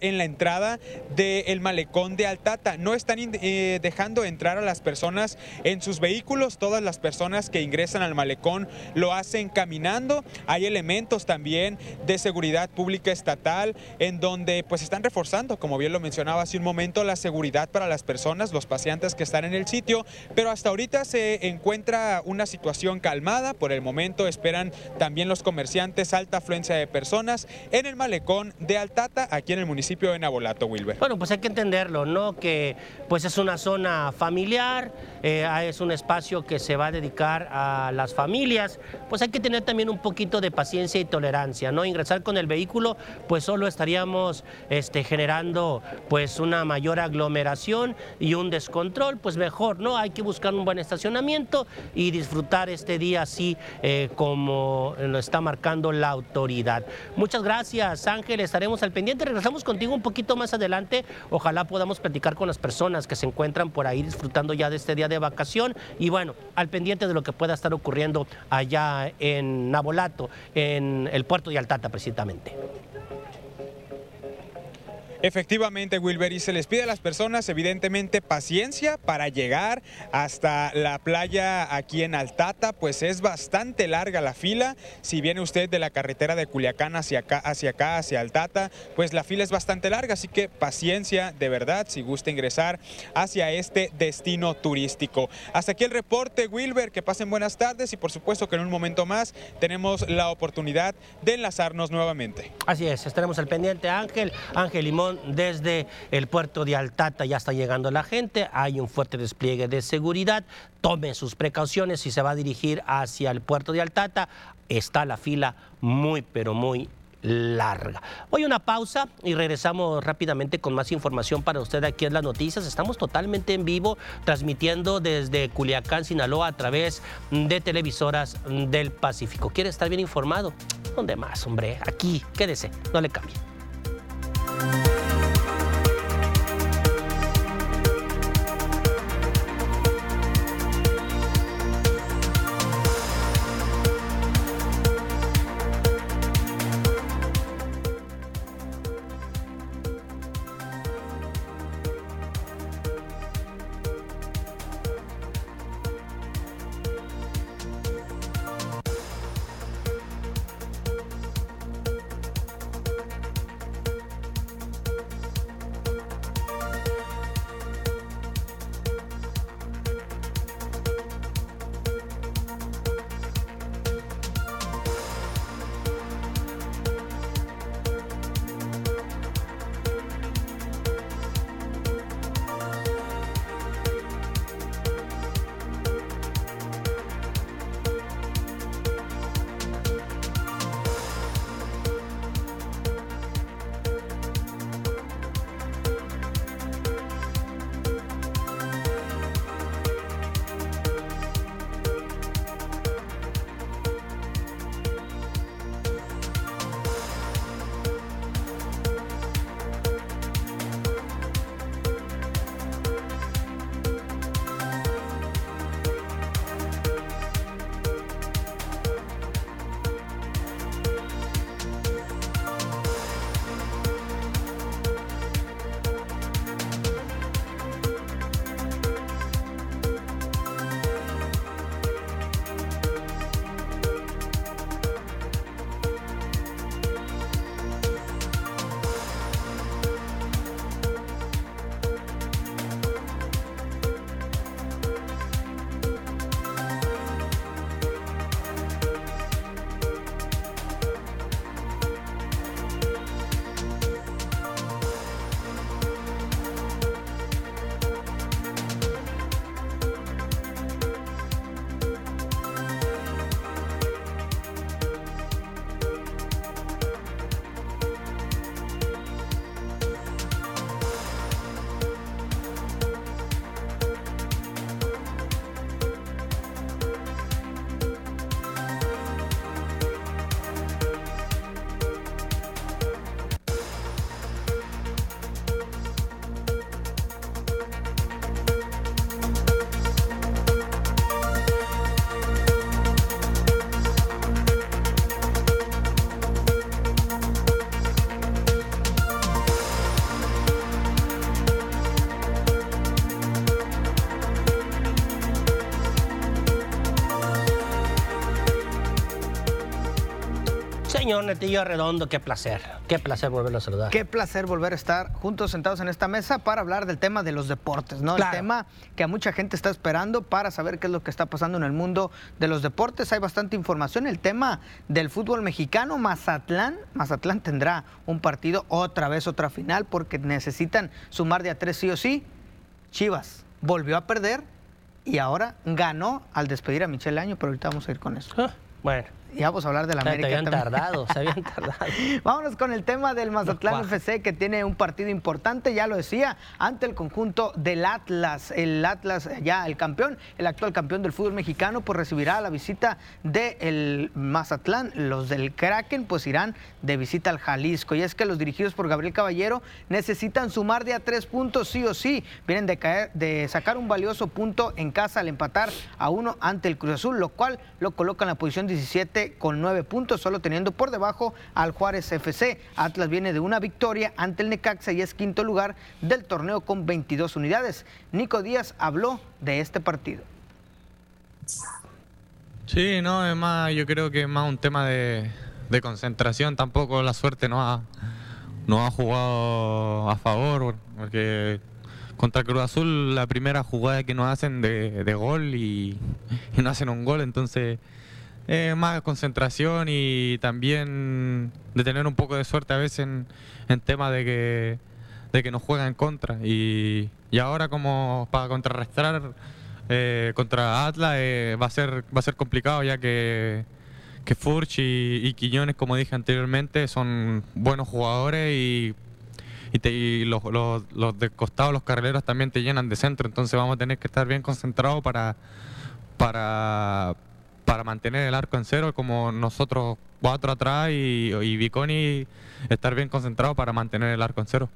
en la entrada del malecón de Altata. No están eh, dejando entrar a las personas en sus vehículos. Todas las personas que ingresan al malecón lo hacen caminando. Hay elementos también de seguridad pública estatal en donde pues están reforzando, como bien lo mencionaba hace un momento, la seguridad para las personas, los pacientes que están en el sitio. Pero hasta ahorita se encuentra una situación calmada. Por el momento esperan también los comerciantes, alta afluencia de personas en el malecón de Altata, aquí en el municipio de Nabolato, Wilber. Bueno, pues hay que entenderlo, ¿no? Que pues es una zona familiar, eh, es un espacio que se va a dedicar a las familias, pues hay que tener también un poquito de paciencia y tolerancia, ¿no? Ingresar con el vehículo, pues solo estaríamos este, generando pues una mayor aglomeración y un descontrol, pues mejor, ¿no? Hay que buscar un buen estacionamiento y disfrutar este día así eh, como lo está marcando la autoridad. Muchas gracias, Ángel. Estaremos al pendiente. Regresamos contigo un poquito más adelante. Ojalá podamos platicar con las personas que se encuentran por ahí disfrutando ya de este día de vacación. Y bueno, al pendiente de lo que pueda estar ocurriendo allá en Nabolato, en el puerto de Altata, precisamente. Efectivamente, Wilber, y se les pide a las personas evidentemente paciencia para llegar hasta la playa aquí en Altata, pues es bastante larga la fila. Si viene usted de la carretera de Culiacán hacia acá, hacia acá, hacia Altata, pues la fila es bastante larga, así que paciencia de verdad si gusta ingresar hacia este destino turístico. Hasta aquí el reporte, Wilber, que pasen buenas tardes y por supuesto que en un momento más tenemos la oportunidad de enlazarnos nuevamente. Así es, estaremos al pendiente, Ángel, Ángel Limón desde el puerto de Altata ya está llegando la gente, hay un fuerte despliegue de seguridad, tome sus precauciones si se va a dirigir hacia el puerto de Altata, está la fila muy pero muy larga. Voy a una pausa y regresamos rápidamente con más información para usted aquí en las noticias. Estamos totalmente en vivo transmitiendo desde Culiacán, Sinaloa a través de televisoras del Pacífico. ¿Quiere estar bien informado? ¿Dónde más, hombre? Aquí, quédese, no le cambie. Señor Netillo Redondo, qué placer. Qué placer volverlo a saludar. Qué placer volver a estar juntos sentados en esta mesa para hablar del tema de los deportes, ¿no? El tema que a mucha gente está esperando para saber qué es lo que está pasando en el mundo de los deportes. Hay bastante información. El tema del fútbol mexicano, Mazatlán. Mazatlán tendrá un partido otra vez, otra final, porque necesitan sumar de a tres sí o sí. Chivas volvió a perder y ahora ganó al despedir a Michel Año, pero ahorita vamos a ir con eso. Ah, bueno. Y vamos a hablar de la América. Se habían tardado, se habían tardado. Vámonos con el tema del Mazatlán FC que tiene un partido importante, ya lo decía, ante el conjunto del Atlas. El Atlas, ya el campeón, el actual campeón del fútbol mexicano, pues recibirá la visita del Mazatlán. Los del Kraken, pues irán de visita al Jalisco. Y es que los dirigidos por Gabriel Caballero necesitan sumar de a tres puntos sí o sí. Vienen de, caer, de sacar un valioso punto en casa al empatar a uno ante el Cruz Azul, lo cual lo coloca en la posición 17 con nueve puntos, solo teniendo por debajo al Juárez FC. Atlas viene de una victoria ante el Necaxa y es quinto lugar del torneo con 22 unidades. Nico Díaz habló de este partido. Sí, no, es más, yo creo que es más un tema de, concentración. Tampoco la suerte no ha, no ha jugado a favor, porque contra Cruz Azul la primera jugada que nos hacen de, gol y, y, no hacen un gol, entonces más concentración y también de tener un poco de suerte a veces en, en tema de que, de que nos juegan en contra. Y, y ahora como para contrarrestar eh, contra Atlas eh, va, a ser, va a ser complicado ya que, que Furch y, y Quiñones, como dije anteriormente, son buenos jugadores y y, los, los, los, de costado, los carrileros también te llenan de centro, entonces vamos a tener que estar bien concentrados para, para, para mantener el arco en cero, como nosotros cuatro atrás y, y Viconi estar bien concentrado para mantener el arco en cero.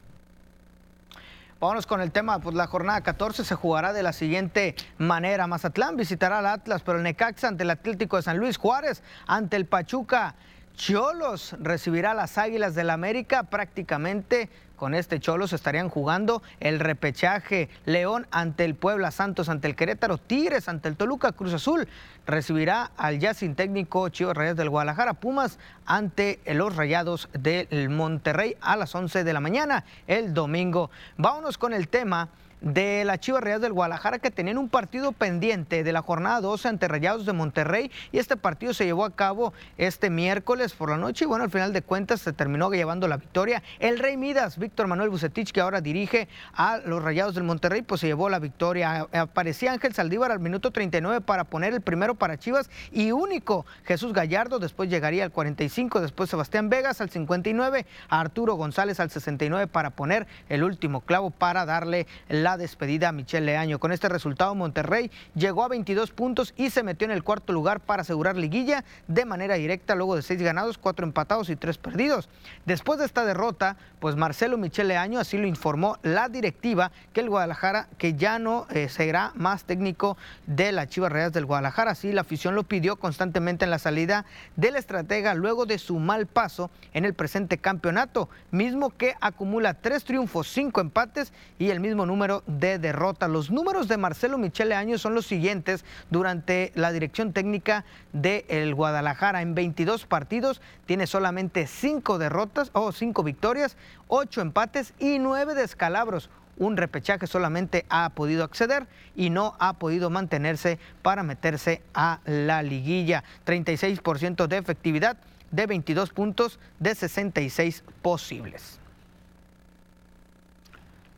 Vámonos con el tema, pues la jornada 14 se jugará de la siguiente manera. Mazatlán visitará al Atlas, pero el Necaxa ante el Atlético de San Luis Juárez, ante el Pachuca. Cholos recibirá a las Águilas del América prácticamente con este Cholos estarían jugando el repechaje. León ante el Puebla, Santos ante el Querétaro, Tigres ante el Toluca, Cruz Azul recibirá al ya sin técnico Chivas Rayas del Guadalajara, Pumas ante los Rayados del Monterrey a las 11 de la mañana el domingo. Vámonos con el tema de la Chivas Real del Guadalajara que tenían un partido pendiente de la jornada 12 ante Rayados de Monterrey y este partido se llevó a cabo este miércoles por la noche y bueno, al final de cuentas se terminó llevando la victoria. El Rey Midas, Víctor Manuel Bucetich, que ahora dirige a los Rayados del Monterrey, pues se llevó la victoria. Aparecía Ángel Saldívar al minuto 39 para poner el primero para Chivas y único Jesús Gallardo, después llegaría al 45, después Sebastián Vegas al 59, Arturo González al 69 para poner el último clavo para darle la despedida a Michelle Leaño. Con este resultado, Monterrey llegó a 22 puntos y se metió en el cuarto lugar para asegurar liguilla de manera directa luego de seis ganados, cuatro empatados y tres perdidos. Después de esta derrota, pues Marcelo Michelle Leaño así lo informó la directiva que el Guadalajara que ya no eh, será más técnico de la Chivas Reales del Guadalajara. Así la afición lo pidió constantemente en la salida del estratega luego de su mal paso en el presente campeonato, mismo que acumula tres triunfos, cinco empates y el mismo número de derrota. Los números de Marcelo Michele Año son los siguientes durante la dirección técnica del el Guadalajara. En 22 partidos tiene solamente 5 derrotas o 5 victorias, 8 empates y 9 descalabros un repechaje solamente ha podido acceder y no ha podido mantenerse para meterse a la liguilla. 36% de efectividad de 22 puntos de 66 posibles.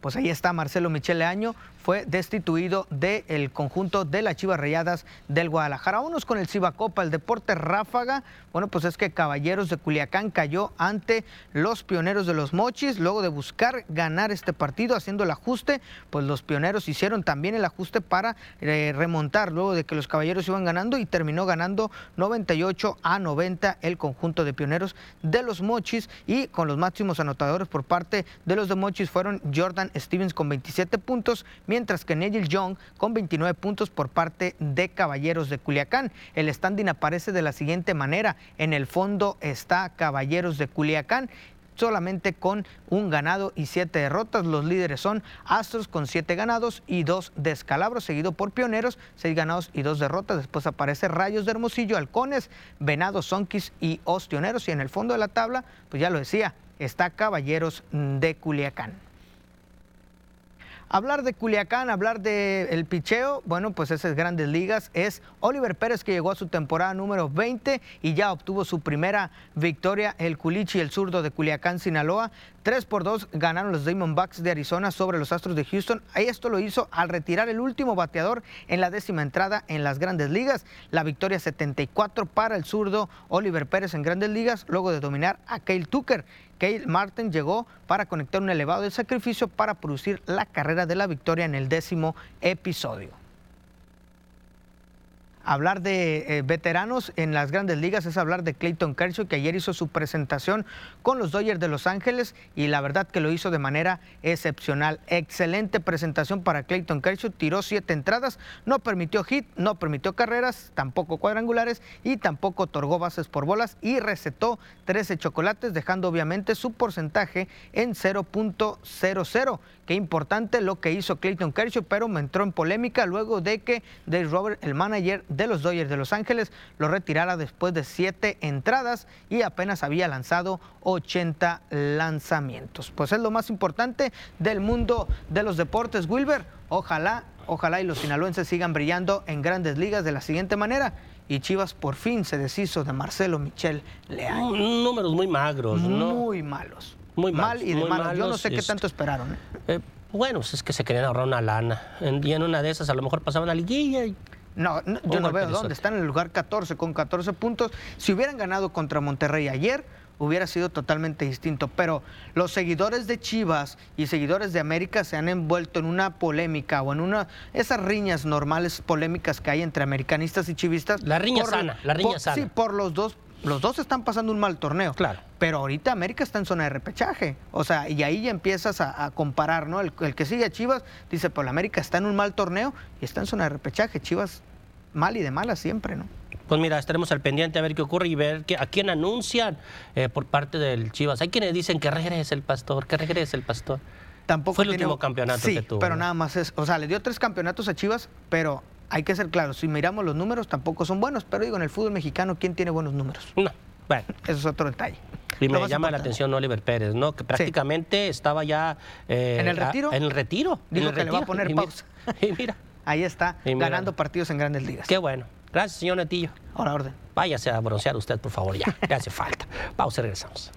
Pues ahí está Marcelo Michele Año, fue destituido del conjunto de las Chivas Rayadas del Guadalajara. Vámonos con el Cibacopa, el deporte ráfaga. Bueno, pues es que Caballeros de Culiacán cayó ante los pioneros de los Mochis. Luego de buscar ganar este partido haciendo el ajuste, pues los pioneros hicieron también el ajuste para eh, remontar luego de que los Caballeros iban ganando y terminó ganando 98 a 90 el conjunto de pioneros de los Mochis y con los máximos anotadores por parte de los de Mochis fueron Jordan Stevens con 27 puntos, mientras que Nigel Young con 29 puntos por parte de Caballeros de Culiacán. El standing aparece de la siguiente manera. En el fondo está Caballeros de Culiacán solamente con un ganado y siete derrotas. Los líderes son Astros con siete ganados y dos descalabros, seguido por Pioneros, seis ganados y dos derrotas. Después aparece Rayos de Hermosillo, Halcones, Venados, Sonquis y Ostioneros. Y en el fondo de la tabla, pues ya lo decía, está Caballeros de Culiacán. Hablar de Culiacán, hablar del el picheo, bueno, pues esas grandes ligas es Oliver Pérez que llegó a su temporada número 20 y ya obtuvo su primera victoria, el Culichi, el zurdo de Culiacán, Sinaloa. 3 por 2 ganaron los Diamondbacks de Arizona sobre los Astros de Houston. Esto lo hizo al retirar el último bateador en la décima entrada en las grandes ligas. La victoria 74 para el zurdo Oliver Pérez en grandes ligas, luego de dominar a Cale Tucker. Cale Martin llegó para conectar un elevado de sacrificio para producir la carrera de la victoria en el décimo episodio. Hablar de eh, veteranos en las grandes ligas es hablar de Clayton Kershaw, que ayer hizo su presentación con los Dodgers de Los Ángeles y la verdad que lo hizo de manera excepcional. Excelente presentación para Clayton Kershaw, tiró siete entradas, no permitió hit, no permitió carreras, tampoco cuadrangulares y tampoco otorgó bases por bolas y recetó 13 chocolates, dejando obviamente su porcentaje en 0.00. Qué importante lo que hizo Clayton Kershaw, pero me entró en polémica luego de que Dave Robert, el manager de los Dodgers de Los Ángeles, lo retirara después de siete entradas y apenas había lanzado 80 lanzamientos. Pues es lo más importante del mundo de los deportes, Wilber. Ojalá, ojalá y los sinaloenses sigan brillando en grandes ligas de la siguiente manera y Chivas por fin se deshizo de Marcelo Michel Leal. Números muy magros, ¿no? Muy malos. Muy Mal y de malos. Yo no sé qué este, tanto esperaron. ¿eh? eh, bueno, pues es que se querían ahorrar una lana. En- Y en una de esas a lo mejor pasaban a liguilla. Y... No, no, yo no veo de dónde. Están en el lugar 14 con 14 puntos. Si hubieran ganado contra Monterrey ayer, hubiera sido totalmente distinto. Pero los seguidores de Chivas y seguidores de América se han envuelto en una polémica o en una esas riñas normales polémicas que hay entre americanistas y chivistas. La riña Por- sana, la riña por- sana. Sí, por los dos. Los dos están pasando un mal torneo. Claro. Pero ahorita América está en zona de repechaje. O sea, y ahí ya empiezas a, a comparar, ¿no? El, el que sigue a Chivas dice, pues la América está en un mal torneo y está en zona de repechaje. Chivas mal y de mala siempre, ¿no? Pues mira, estaremos al pendiente a ver qué ocurre y ver que, a quién anuncian eh, por parte del Chivas. Hay quienes dicen que regrese el pastor, que regrese el pastor. Tampoco Fue el tiene- último campeonato sí, que tuvo. pero ¿no? nada más es, o sea, le dio tres campeonatos a Chivas, pero hay que ser claros, si miramos los números tampoco son buenos, pero digo, en el fútbol mexicano, ¿quién tiene buenos números? No, bueno. Eso es otro detalle. Y me llama la atención Oliver Pérez, ¿no? Que prácticamente estaba ya... eh, ¿En el a- retiro? en el retiro. Dijo que le va a poner Y mira- pausa. Y mira, Ahí está, mira. ganando partidos en grandes ligas. qué bueno. Gracias, señor Netillo. Ahora orden. Váyase a broncear usted, por favor, ya. Le hace falta. Pausa y regresamos.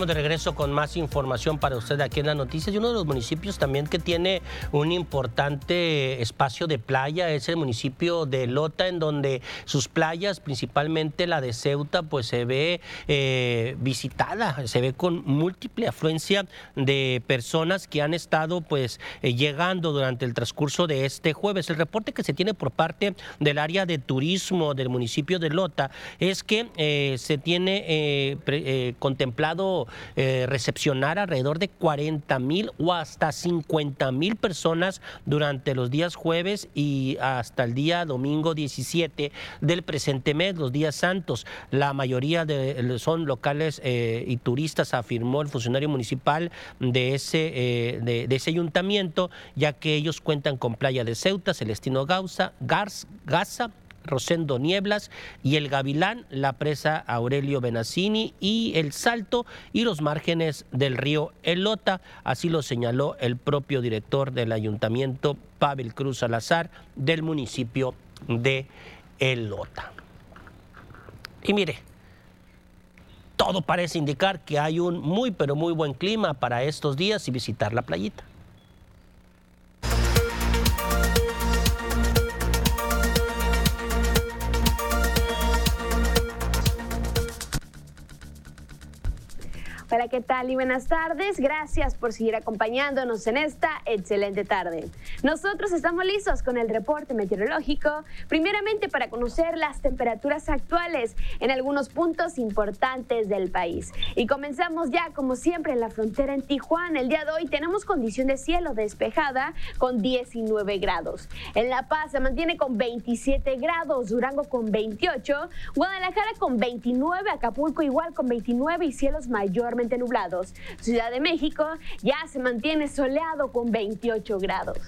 De regreso con más información para usted aquí en las noticias y uno de los municipios también que tiene un importante espacio de playa es el municipio de Lota, en donde sus playas, principalmente la de Ceuta, pues se ve eh, visitada, se ve con múltiple afluencia de personas que han estado pues eh, llegando durante el transcurso de este jueves. El reporte que se tiene por parte del área de turismo del municipio de Lota es que eh, se tiene contemplado recepcionar alrededor de 40 mil o hasta 50 mil personas durante los días jueves y hasta el día domingo 17 del presente mes, los días santos. La mayoría de, son locales eh, y turistas, afirmó el funcionario municipal de ese, eh, de, ese ayuntamiento, ya que ellos cuentan con Playa de Ceuta, Celestino Gausa, Gars, Gaza, Rosendo Nieblas y el Gavilán, la presa Aurelio Benassini y el Salto y los márgenes del río Elota. Así lo señaló el propio director del ayuntamiento, Pavel Cruz Salazar, del municipio de Elota. Y mire, todo parece indicar que hay un muy pero muy buen clima para estos días y visitar la playita. Hola, ¿qué tal y buenas tardes? Gracias por seguir acompañándonos en esta excelente tarde. Nosotros estamos listos con el reporte meteorológico, primeramente para conocer las temperaturas actuales en algunos puntos importantes del país. Y comenzamos ya, como siempre, en la frontera en Tijuana. El día de hoy tenemos condición de cielo despejada con 19 grados. En La Paz se mantiene con 27 grados, Durango con 28, Guadalajara con 29, Acapulco igual con 29 y cielos mayormente nublados. Ciudad de México ya se mantiene soleado con 28 grados.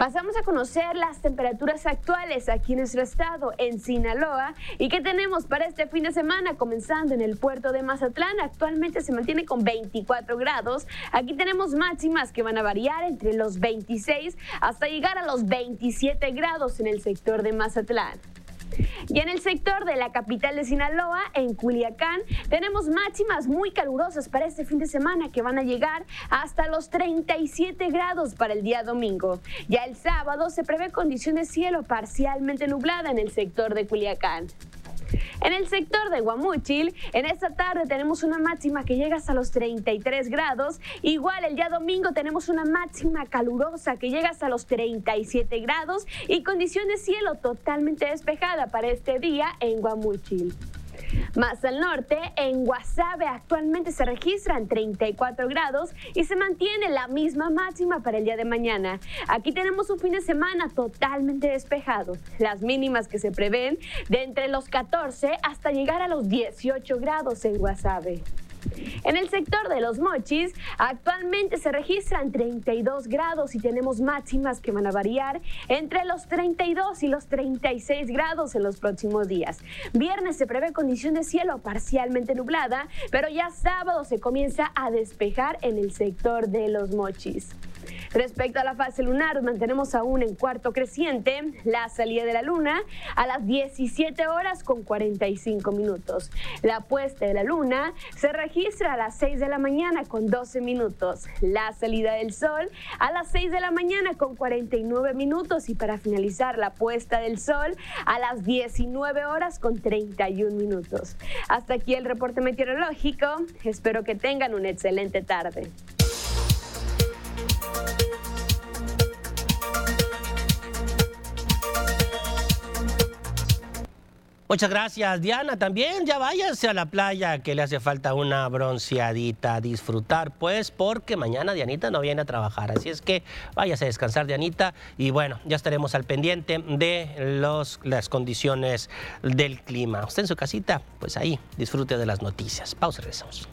Pasamos a conocer las temperaturas actuales aquí en nuestro estado, en Sinaloa, y qué tenemos para este fin de semana, comenzando en el puerto de Mazatlán. Actualmente se mantiene con 24 grados. Aquí tenemos máximas que van a variar entre los 26 hasta llegar a los 27 grados en el sector de Mazatlán. Y en el sector de la capital de Sinaloa, en Culiacán, tenemos máximas muy calurosas para este fin de semana que van a llegar hasta los 37 grados para el día domingo. Ya el sábado se prevé condición de cielo parcialmente nublada en el sector de Culiacán. En el sector de Guamúchil, en esta tarde tenemos una máxima que llega hasta los 33 grados. Igual el día domingo tenemos una máxima calurosa que llega hasta los 37 grados y condición de cielo totalmente despejada para este día en Guamúchil. Más al norte, en Guasave actualmente se registran 34 grados y se mantiene la misma máxima para el día de mañana. Aquí tenemos un fin de semana totalmente despejado. Las mínimas que se prevén de entre los 14 hasta llegar a los 18 grados en Guasave. En el sector de los mochis, actualmente se registran 32 grados y tenemos máximas que van a variar entre los 32 y los 36 grados en los próximos días. Viernes se prevé condición de cielo parcialmente nublada, pero ya sábado se comienza a despejar en el sector de los mochis. Respecto a la fase lunar, mantenemos aún en cuarto creciente la salida de la luna a las 17 horas con 45 minutos. La puesta de la luna se registra a las 6 de la mañana con 12 minutos. La salida del sol a las 6 de la mañana con 49 minutos y para finalizar la puesta del sol a las 19 horas con 31 minutos. Hasta aquí el reporte meteorológico. Espero que tengan una excelente tarde. Muchas gracias, Diana. También ya váyanse a la playa, que le hace falta una bronceadita disfrutar, pues, porque mañana Dianita no viene a trabajar. Así es que váyase a descansar, Dianita. Y bueno, ya estaremos al pendiente de los, las condiciones del clima. Usted en su casita, pues ahí disfrute de las noticias. Pausa, regresamos.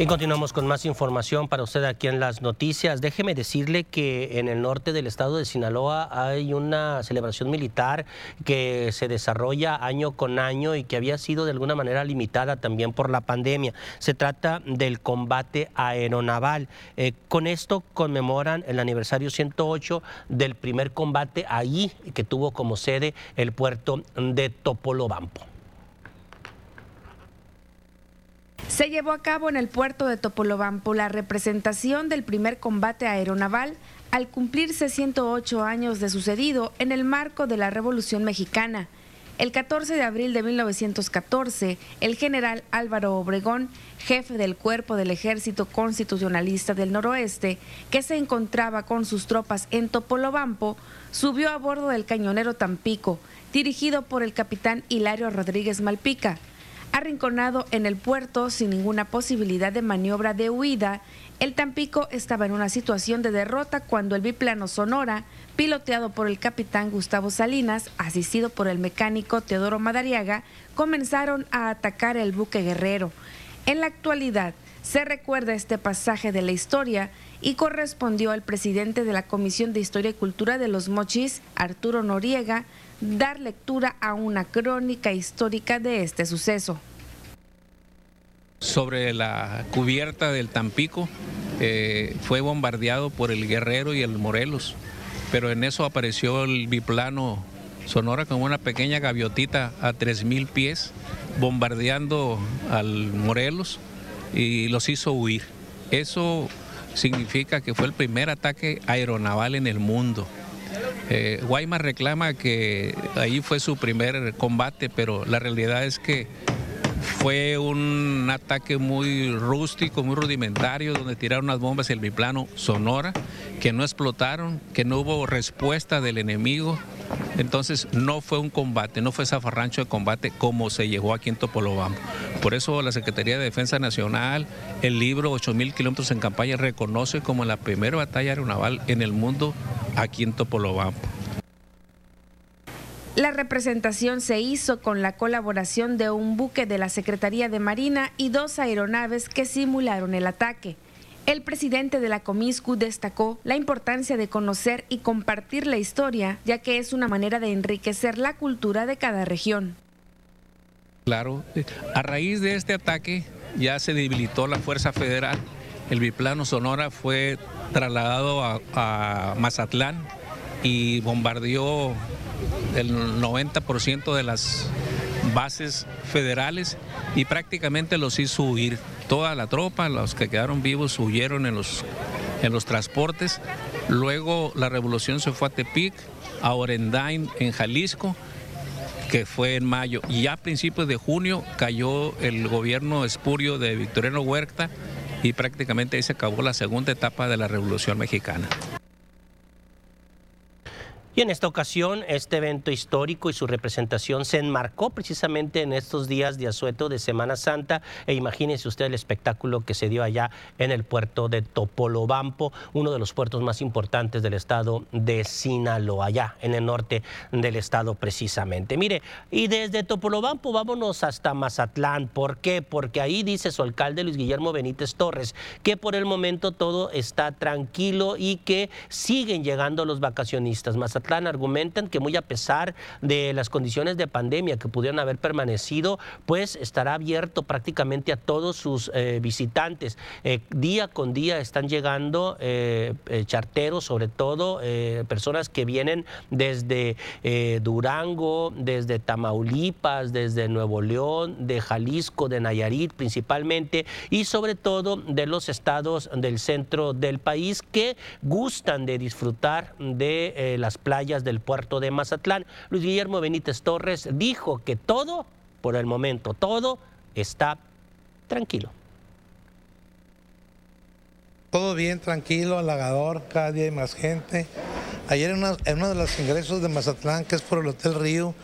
Y continuamos con más información para usted aquí en las noticias. Déjeme decirle que en el norte del estado de Sinaloa hay una celebración militar que se desarrolla año con año y que había sido de alguna manera limitada también por la pandemia. Se trata del combate aeronaval. Eh, con esto conmemoran el aniversario 108 del primer combate ahí que tuvo como sede el puerto de Topolobampo. Se llevó a cabo en el puerto de Topolobampo la representación del primer combate aeronaval al cumplirse 108 años de sucedido en el marco de la Revolución Mexicana. El 14 de abril de 1914, el general Álvaro Obregón, jefe del cuerpo del Ejército Constitucionalista del Noroeste, que se encontraba con sus tropas en Topolobampo, subió a bordo del cañonero Tampico, dirigido por el capitán Hilario Rodríguez Malpica. Arrinconado en el puerto sin ninguna posibilidad de maniobra de huida, el Tampico estaba en una situación de derrota cuando el biplano Sonora, piloteado por el capitán Gustavo Salinas, asistido por el mecánico Teodoro Madariaga, comenzaron a atacar el buque guerrero. En la actualidad, se recuerda este pasaje de la historia y correspondió al presidente de la Comisión de Historia y Cultura de los Mochis, Arturo Noriega, dar lectura a una crónica histórica de este suceso. Sobre la cubierta del Tampico eh, fue bombardeado por el Guerrero y el Morelos, pero en eso apareció el biplano Sonora como una pequeña gaviotita a 3.000 pies, bombardeando al Morelos y los hizo huir. Eso significa que fue el primer ataque aeronaval en el mundo. Eh, reclama que ahí fue su primer combate, pero la realidad es que fue un ataque muy rústico, muy rudimentario, donde tiraron unas bombas en el biplano Sonora, que no explotaron, que no hubo respuesta del enemigo. Entonces no fue un combate, no fue zafarrancho de combate como se llevó aquí en Topolobampo. Por eso la Secretaría de Defensa Nacional, el libro 8.000 kilómetros en campaña, reconoce como la primera batalla aeronaval en el mundo aquí en Topolobampo. La representación se hizo con la colaboración de un buque de la Secretaría de Marina y dos aeronaves que simularon el ataque. El presidente de la Comiscu destacó la importancia de conocer y compartir la historia, ya que es una manera de enriquecer la cultura de cada región. Claro, a raíz de este ataque ya se debilitó la Fuerza Federal. El biplano Sonora fue trasladado a, a Mazatlán y bombardeó el 90% de las bases federales y prácticamente los hizo huir. Toda la tropa, los que quedaron vivos, huyeron en los, en los transportes. Luego la revolución se fue a Tepic, a Orendain, en Jalisco, que fue en mayo. Y ya a principios de junio cayó el gobierno espurio de Victoriano Huerta y prácticamente ahí se acabó la segunda etapa de la Revolución Mexicana. Y en esta ocasión, este evento histórico y su representación se enmarcó precisamente en estos días de asueto de Semana Santa. E imagínense usted el espectáculo que se dio allá en el puerto de Topolobampo, uno de los puertos más importantes del estado de Sinaloa, allá en el norte del estado precisamente. Mire, y desde Topolobampo vámonos hasta Mazatlán. ¿Por qué? Porque ahí dice su alcalde Luis Guillermo Benítez Torres que por el momento todo está tranquilo y que siguen llegando los vacacionistas. Mazatlán argumentan que muy a pesar de las condiciones de pandemia que pudieron haber permanecido, pues estará abierto prácticamente a todos sus eh, visitantes. Eh, día con día están llegando eh, charteros, sobre todo personas que vienen desde Durango, desde Tamaulipas, desde Nuevo León, de Jalisco, de Nayarit principalmente, y sobre todo de los estados del centro del país que gustan de disfrutar de las playas playas del puerto de Mazatlán. Luis Guillermo Benítez Torres dijo que todo, por el momento, todo está tranquilo. Todo bien, tranquilo, halagador, cada día hay más gente. Ayer en, uno de los ingresos de Mazatlán, que es por el Hotel Río,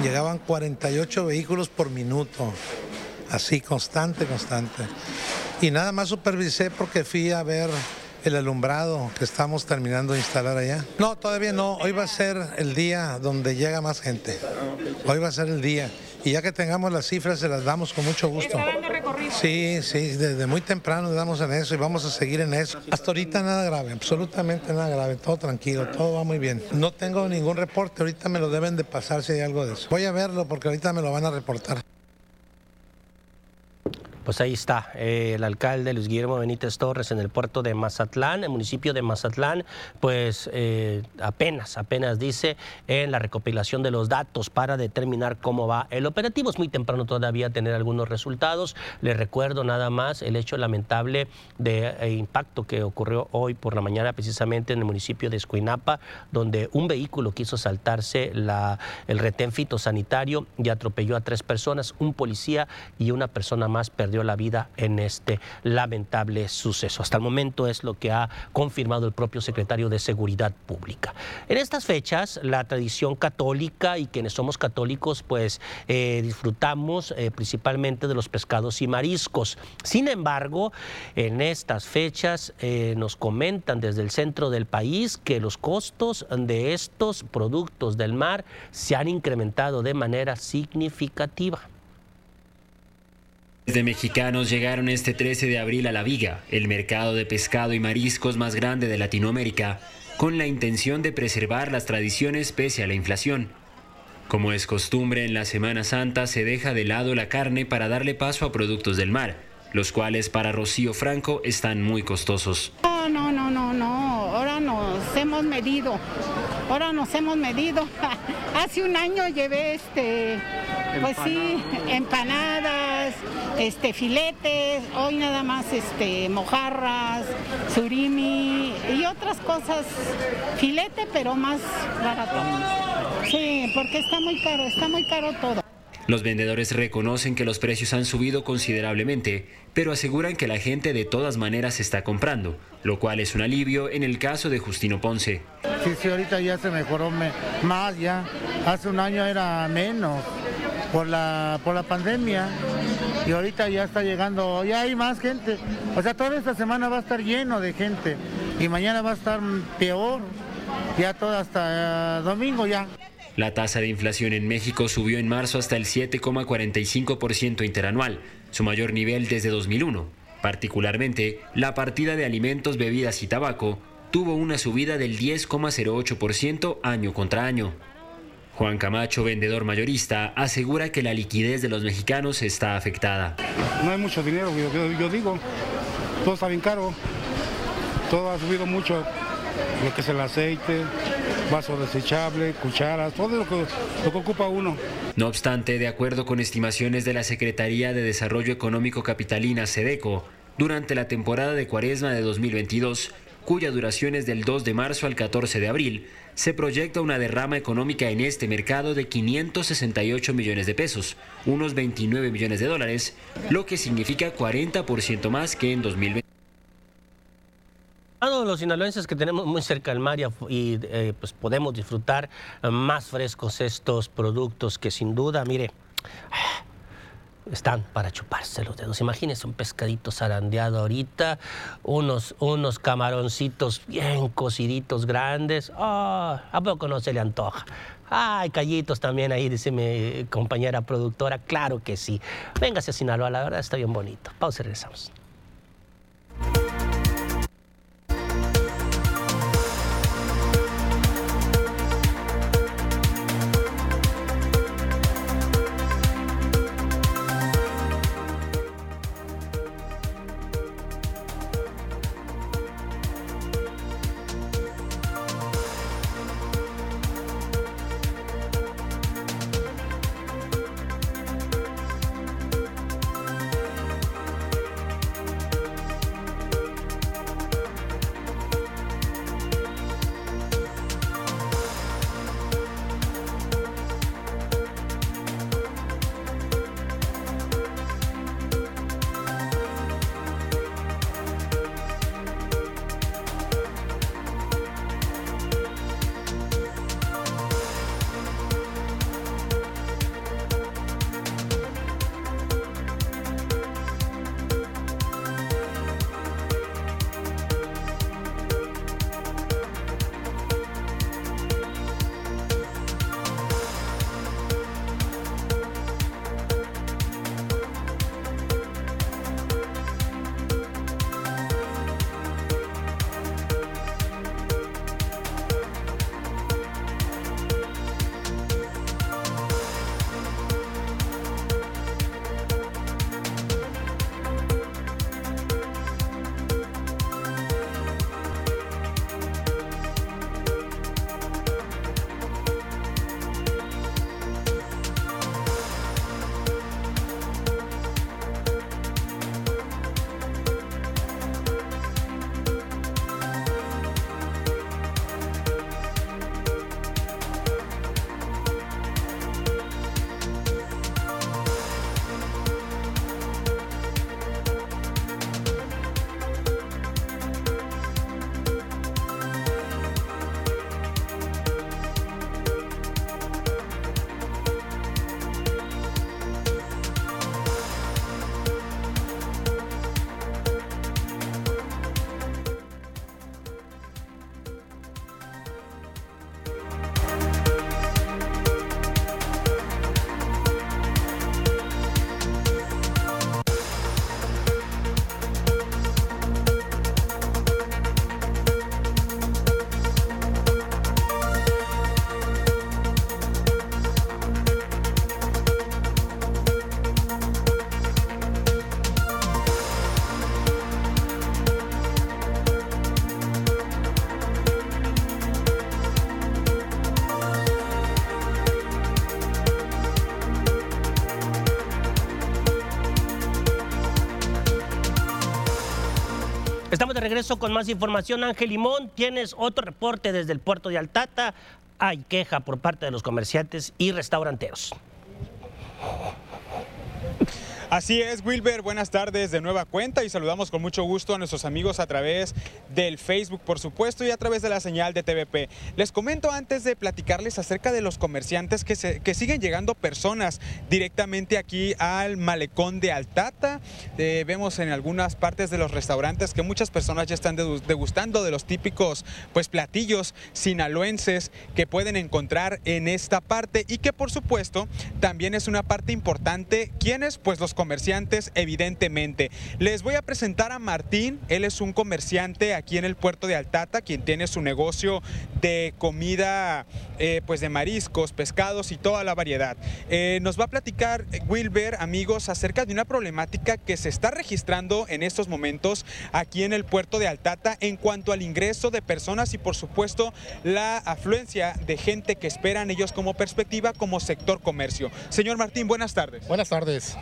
llegaban 48 vehículos por minuto. Así, constante, constante. Y nada más supervisé porque fui a ver el alumbrado que estamos terminando de instalar allá. No, todavía no. Hoy va a ser el día donde llega más gente. Hoy va a ser el día. y ya que tengamos las cifras se las damos con mucho gusto. Sí, sí, desde muy temprano damos en eso y vamos a seguir en eso. Hasta ahorita nada grave, absolutamente nada grave, todo tranquilo, todo va muy bien. No tengo ningún reporte, ahorita me lo deben de pasar si hay algo de eso. Voy a verlo porque ahorita me lo van a reportar. Pues ahí está eh, el alcalde Luis Guillermo Benítez Torres en el puerto de Mazatlán, el municipio de Mazatlán, pues eh, apenas, apenas dice en la recopilación de los datos para determinar cómo va el operativo. Es muy temprano todavía tener algunos resultados. Les recuerdo nada más el hecho lamentable de eh, impacto que ocurrió hoy por la mañana precisamente en el municipio de Escuinapa, donde un vehículo quiso saltarse el retén fitosanitario y atropelló a tres personas, un policía y una persona más perdió la vida en este lamentable suceso. Hasta el momento es lo que ha confirmado el propio secretario de Seguridad Pública. En estas fechas, la tradición católica y quienes somos católicos, pues eh, disfrutamos eh, principalmente de los pescados y mariscos. Sin embargo, en estas fechas eh, nos comentan desde el centro del país que los costos de estos productos del mar se han incrementado de manera significativa. De mexicanos llegaron este 13 de abril a La Viga, el mercado de pescado y mariscos más grande de Latinoamérica, con la intención de preservar las tradiciones pese a la inflación. Como es costumbre en la Semana Santa, se deja de lado la carne para darle paso a productos del mar, los cuales para Rocío Franco están muy costosos. No, no, no, no, no. Ahora nos hemos medido. Ahora nos hemos medido. Hace un año llevé este, pues sí, empanadas, este, filetes, hoy nada más este, mojarras, surimi y otras cosas. Filete, pero más barato. Sí, porque está muy caro, está muy caro todo. Los vendedores reconocen que los precios han subido considerablemente, pero aseguran que la gente de todas maneras está comprando, lo cual es un alivio en el caso de Justino Ponce. Sí, sí, ahorita ya se mejoró más ya. Hace un año era menos por la, por la pandemia y ahorita ya está llegando, ya hay más gente. O sea, toda esta semana va a estar lleno de gente y mañana va a estar peor, ya todo hasta eh, domingo ya. La tasa de inflación en México subió en marzo hasta el 7,45% interanual, su mayor nivel desde 2001. Particularmente, la partida de alimentos, bebidas y tabaco tuvo una subida del 10,08% año contra año. Juan Camacho, vendedor mayorista, asegura que la liquidez de los mexicanos está afectada. No hay mucho dinero, yo, yo digo, todo está bien caro, todo ha subido mucho, lo que es el aceite, vaso desechable, cucharas, todo lo que, lo que ocupa uno. No obstante, de acuerdo con estimaciones de la Secretaría de Desarrollo Económico Capitalina, SEDECO, durante la temporada de cuaresma de 2022, cuya duración es del 2 de marzo al 14 de abril, se proyecta una derrama económica en este mercado de 568 millones de pesos, unos 29 millones de dólares, lo que significa 40% más que en 2020 los sinaloenses que tenemos muy cerca del mar y, eh, pues podemos disfrutar más frescos estos productos que sin duda, mire, están para chuparse los dedos. Imagínense un pescadito zarandeado ahorita, unos, unos camaroncitos bien cociditos grandes. Oh, ¿A poco no se le antoja? Ay, callitos también ahí, dice mi compañera productora. Claro que sí. Véngase a Sinaloa, la verdad está bien bonito. Pausa y regresamos. Regreso con más información. Ángel Limón, tienes otro reporte desde el puerto de Altata. Hay queja por parte de los comerciantes y restauranteros. Así es, Wilber, buenas tardes de nueva cuenta y saludamos con mucho gusto a nuestros amigos a través del Facebook, por supuesto, y a través de la señal de TVP. Les comento antes de platicarles acerca de los comerciantes que, se, que siguen llegando personas directamente aquí al malecón de Altata. Eh, vemos en algunas partes de los restaurantes que muchas personas ya están degustando de los típicos pues, platillos sinaloenses que pueden encontrar en esta parte y que por supuesto también es una parte importante. ¿Quiénes? Pues los comerciantes, evidentemente. Les voy a presentar a Martín, él es un comerciante aquí en el puerto de Altata, quien tiene su negocio de comida, eh, pues de mariscos, pescados y toda la variedad. Eh, nos va a platicar Wilber, amigos, acerca de una problemática que se está registrando en estos momentos aquí en el puerto de Altata en cuanto al ingreso de personas y por supuesto la afluencia de gente que esperan ellos como perspectiva como sector comercio. Señor Martín, buenas tardes. Buenas tardes.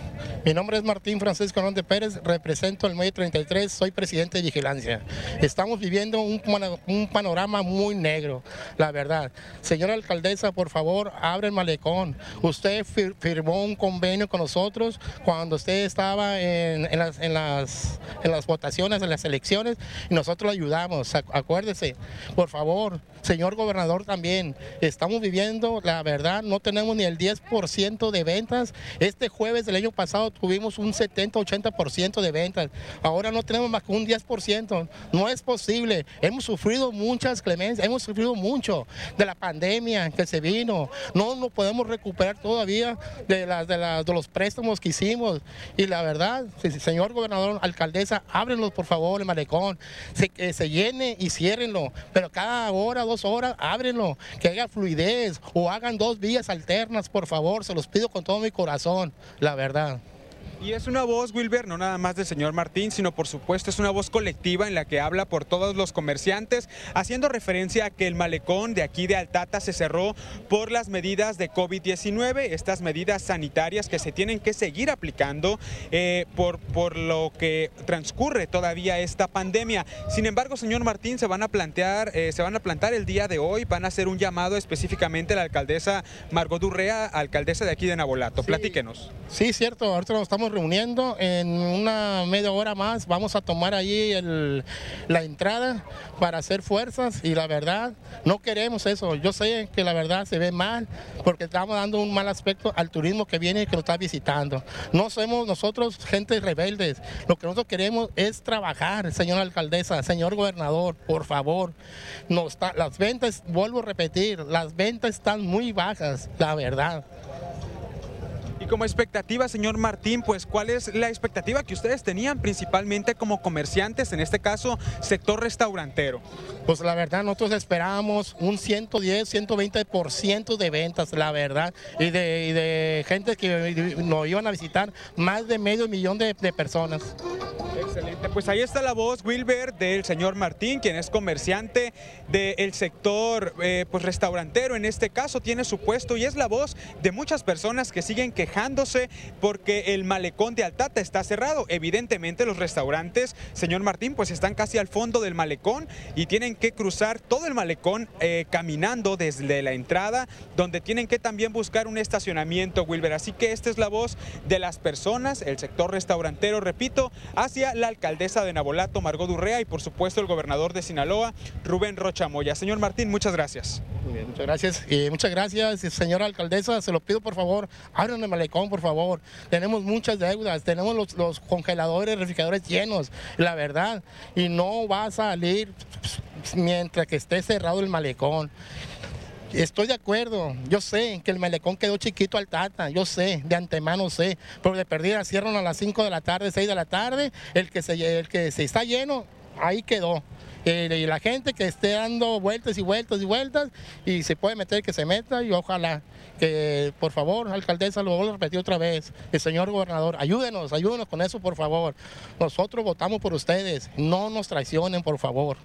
Mi nombre es Martín Francisco Hernández Pérez, represento el medio 33, soy presidente de Vigilancia. Estamos viviendo un, panorama muy negro, la verdad. Señora alcaldesa, por favor, abre el malecón. Usted firmó un convenio con nosotros cuando usted estaba en las votaciones, en las elecciones, y nosotros le ayudamos. Acuérdese, por favor, señor gobernador también, estamos viviendo, la verdad, no tenemos ni el 10% de ventas. Este jueves del año pasado tuvimos un 70-80% de ventas. Ahora no tenemos más que un 10%. No es posible. Hemos sufrido muchas clemencias, hemos sufrido mucho de la pandemia que se vino. No nos podemos recuperar todavía de, las, de, de los préstamos que hicimos. Y la verdad, señor gobernador, alcaldesa, ábrenlos por favor el malecón. Se, que se llene y ciérrenlo. Pero cada hora, dos horas, ábrenlo. Que haya fluidez o hagan dos vías alternas, por favor. Se los pido con todo mi corazón, la verdad. Y es una voz, Wilber, no nada más del señor Martín, sino por supuesto es una voz colectiva en la que habla por todos los comerciantes, haciendo referencia a que el malecón de aquí de Altata se cerró por las medidas de COVID-19, estas medidas sanitarias que se tienen que seguir aplicando eh, por, por lo que transcurre todavía esta pandemia. Sin embargo, señor Martín, se van a plantear, eh, se van a plantar el día de hoy, van a hacer un llamado específicamente a la alcaldesa Margot Durrea, alcaldesa de aquí de Nabolato. Platíquenos. Sí, cierto, ahorita nos estamos reuniendo. En una media hora más vamos a tomar allí la entrada para hacer fuerzas y la verdad no queremos eso. Yo sé que la verdad se ve mal porque estamos dando un mal aspecto al turismo que viene y que nos está visitando. No somos nosotros gente rebeldes. Lo que nosotros queremos es trabajar, señora alcaldesa, señor gobernador, por favor. No está, las ventas, vuelvo a repetir, las ventas están muy bajas, la verdad. Como expectativa, señor Martín, pues ¿cuál es la expectativa que ustedes tenían principalmente como comerciantes, en este caso sector restaurantero? Pues la verdad, nosotros esperábamos un 110, 120% de ventas, la verdad, y de, gente que nos iban a visitar, más de medio millón de, personas. Excelente, pues ahí está la voz, Wilber, del señor Martín, quien es comerciante del sector eh, pues restaurantero, en este caso tiene su puesto y es la voz de muchas personas que siguen quejándose porque el malecón de Altata está cerrado. Evidentemente los restaurantes, señor Martín, pues están casi al fondo del malecón y tienen que cruzar todo el malecón eh, caminando desde la entrada, donde tienen que también buscar un estacionamiento, Wilber. Así que esta es la voz de las personas, el sector restaurantero, repito, hacia la alcaldesa de Nabolato, Margot Durrea, y por supuesto el gobernador de Sinaloa, Rubén Rocha Moya. Señor Martín, muchas gracias. Muy bien, muchas gracias. Y muchas gracias, señora alcaldesa. Se lo pido, por favor, ábranme el malecón por favor. Tenemos muchas deudas, tenemos los, congeladores, refrigeradores llenos, la verdad. Y no va a salir mientras que esté cerrado el malecón. Estoy de acuerdo, yo sé que el malecón quedó chiquito al Tata, yo sé, de antemano sé, pero de perdida cierran a las 5 de la tarde, 6 de la tarde, el que se, el que se está lleno, ahí quedó. Eh, y la gente que esté dando vueltas y vueltas y vueltas y se puede meter que se meta y ojalá que por favor, alcaldesa, lo voy a repetir otra vez, el señor gobernador, ayúdenos, ayúdenos con eso por favor. Nosotros votamos por ustedes, no nos traicionen por favor.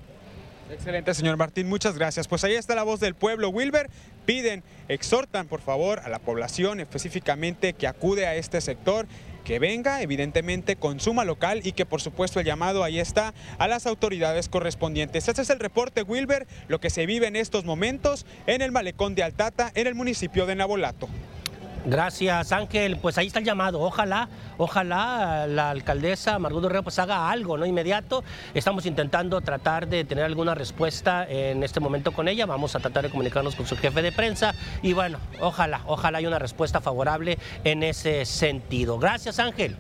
Excelente, señor Martín, muchas gracias. Pues ahí está la voz del pueblo. Wilber, piden, exhortan por favor a la población específicamente que acude a este sector que venga, evidentemente consuma local y que por supuesto el llamado ahí está a las autoridades correspondientes. Este es el reporte Wilber, lo que se vive en estos momentos en el malecón de Altata, en el municipio de Nabolato. Gracias, Ángel. Pues ahí está el llamado. Ojalá, ojalá la alcaldesa Margot Herrera pues haga algo, ¿no? Inmediato. Estamos intentando tratar de tener alguna respuesta en este momento con ella. Vamos a tratar de comunicarnos con su jefe de prensa. Y bueno, ojalá, ojalá haya una respuesta favorable en ese sentido. Gracias, Ángel.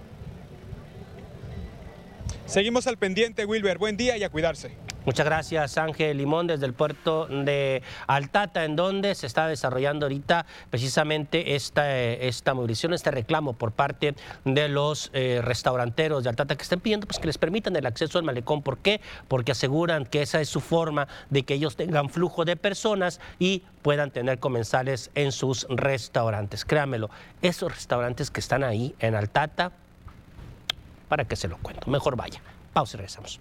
Seguimos al pendiente, Wilber. Buen día y a cuidarse. Muchas gracias Ángel Limón desde el puerto de Altata, en donde se está desarrollando ahorita precisamente esta, esta movilización, este reclamo por parte de los eh, restauranteros de Altata que están pidiendo pues, que les permitan el acceso al malecón. ¿Por qué? Porque aseguran que esa es su forma de que ellos tengan flujo de personas y puedan tener comensales en sus restaurantes. Créanmelo, esos restaurantes que están ahí en Altata, para que se lo cuento, mejor vaya. Pausa y regresamos.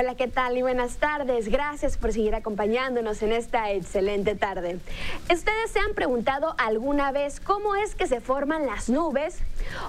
Hola, ¿qué tal? Y buenas tardes. Gracias por seguir acompañándonos en esta excelente tarde. ¿Ustedes se han preguntado alguna vez cómo es que se forman las nubes?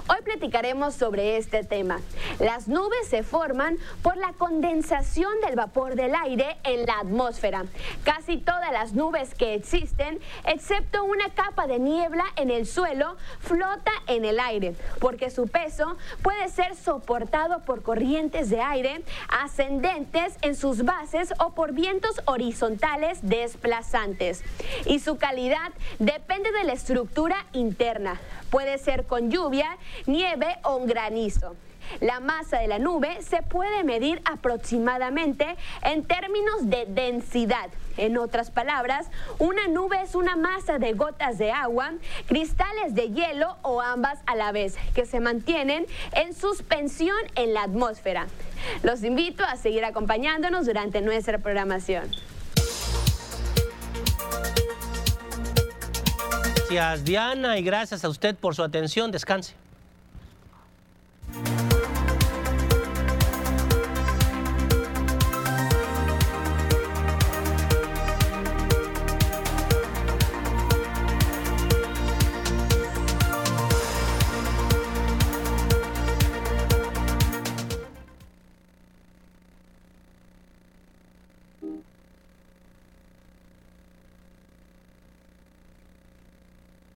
Hoy platicaremos sobre este tema. Las nubes se forman por la condensación del vapor del aire en la atmósfera. Casi todas las nubes que existen, excepto una capa de niebla en el suelo, flota en el aire, porque su peso puede ser soportado por corrientes de aire ascendentes en sus bases o por vientos horizontales desplazantes. Y su calidad depende de la estructura interna. Puede ser con lluvia, nieve o granizo. La masa de la nube se puede medir aproximadamente en términos de densidad. En otras palabras, una nube es una masa de gotas de agua, cristales de hielo o ambas a la vez, que se mantienen en suspensión en la atmósfera. Los invito a seguir acompañándonos durante nuestra programación. Gracias Diana y gracias a usted por su atención. Descanse. Música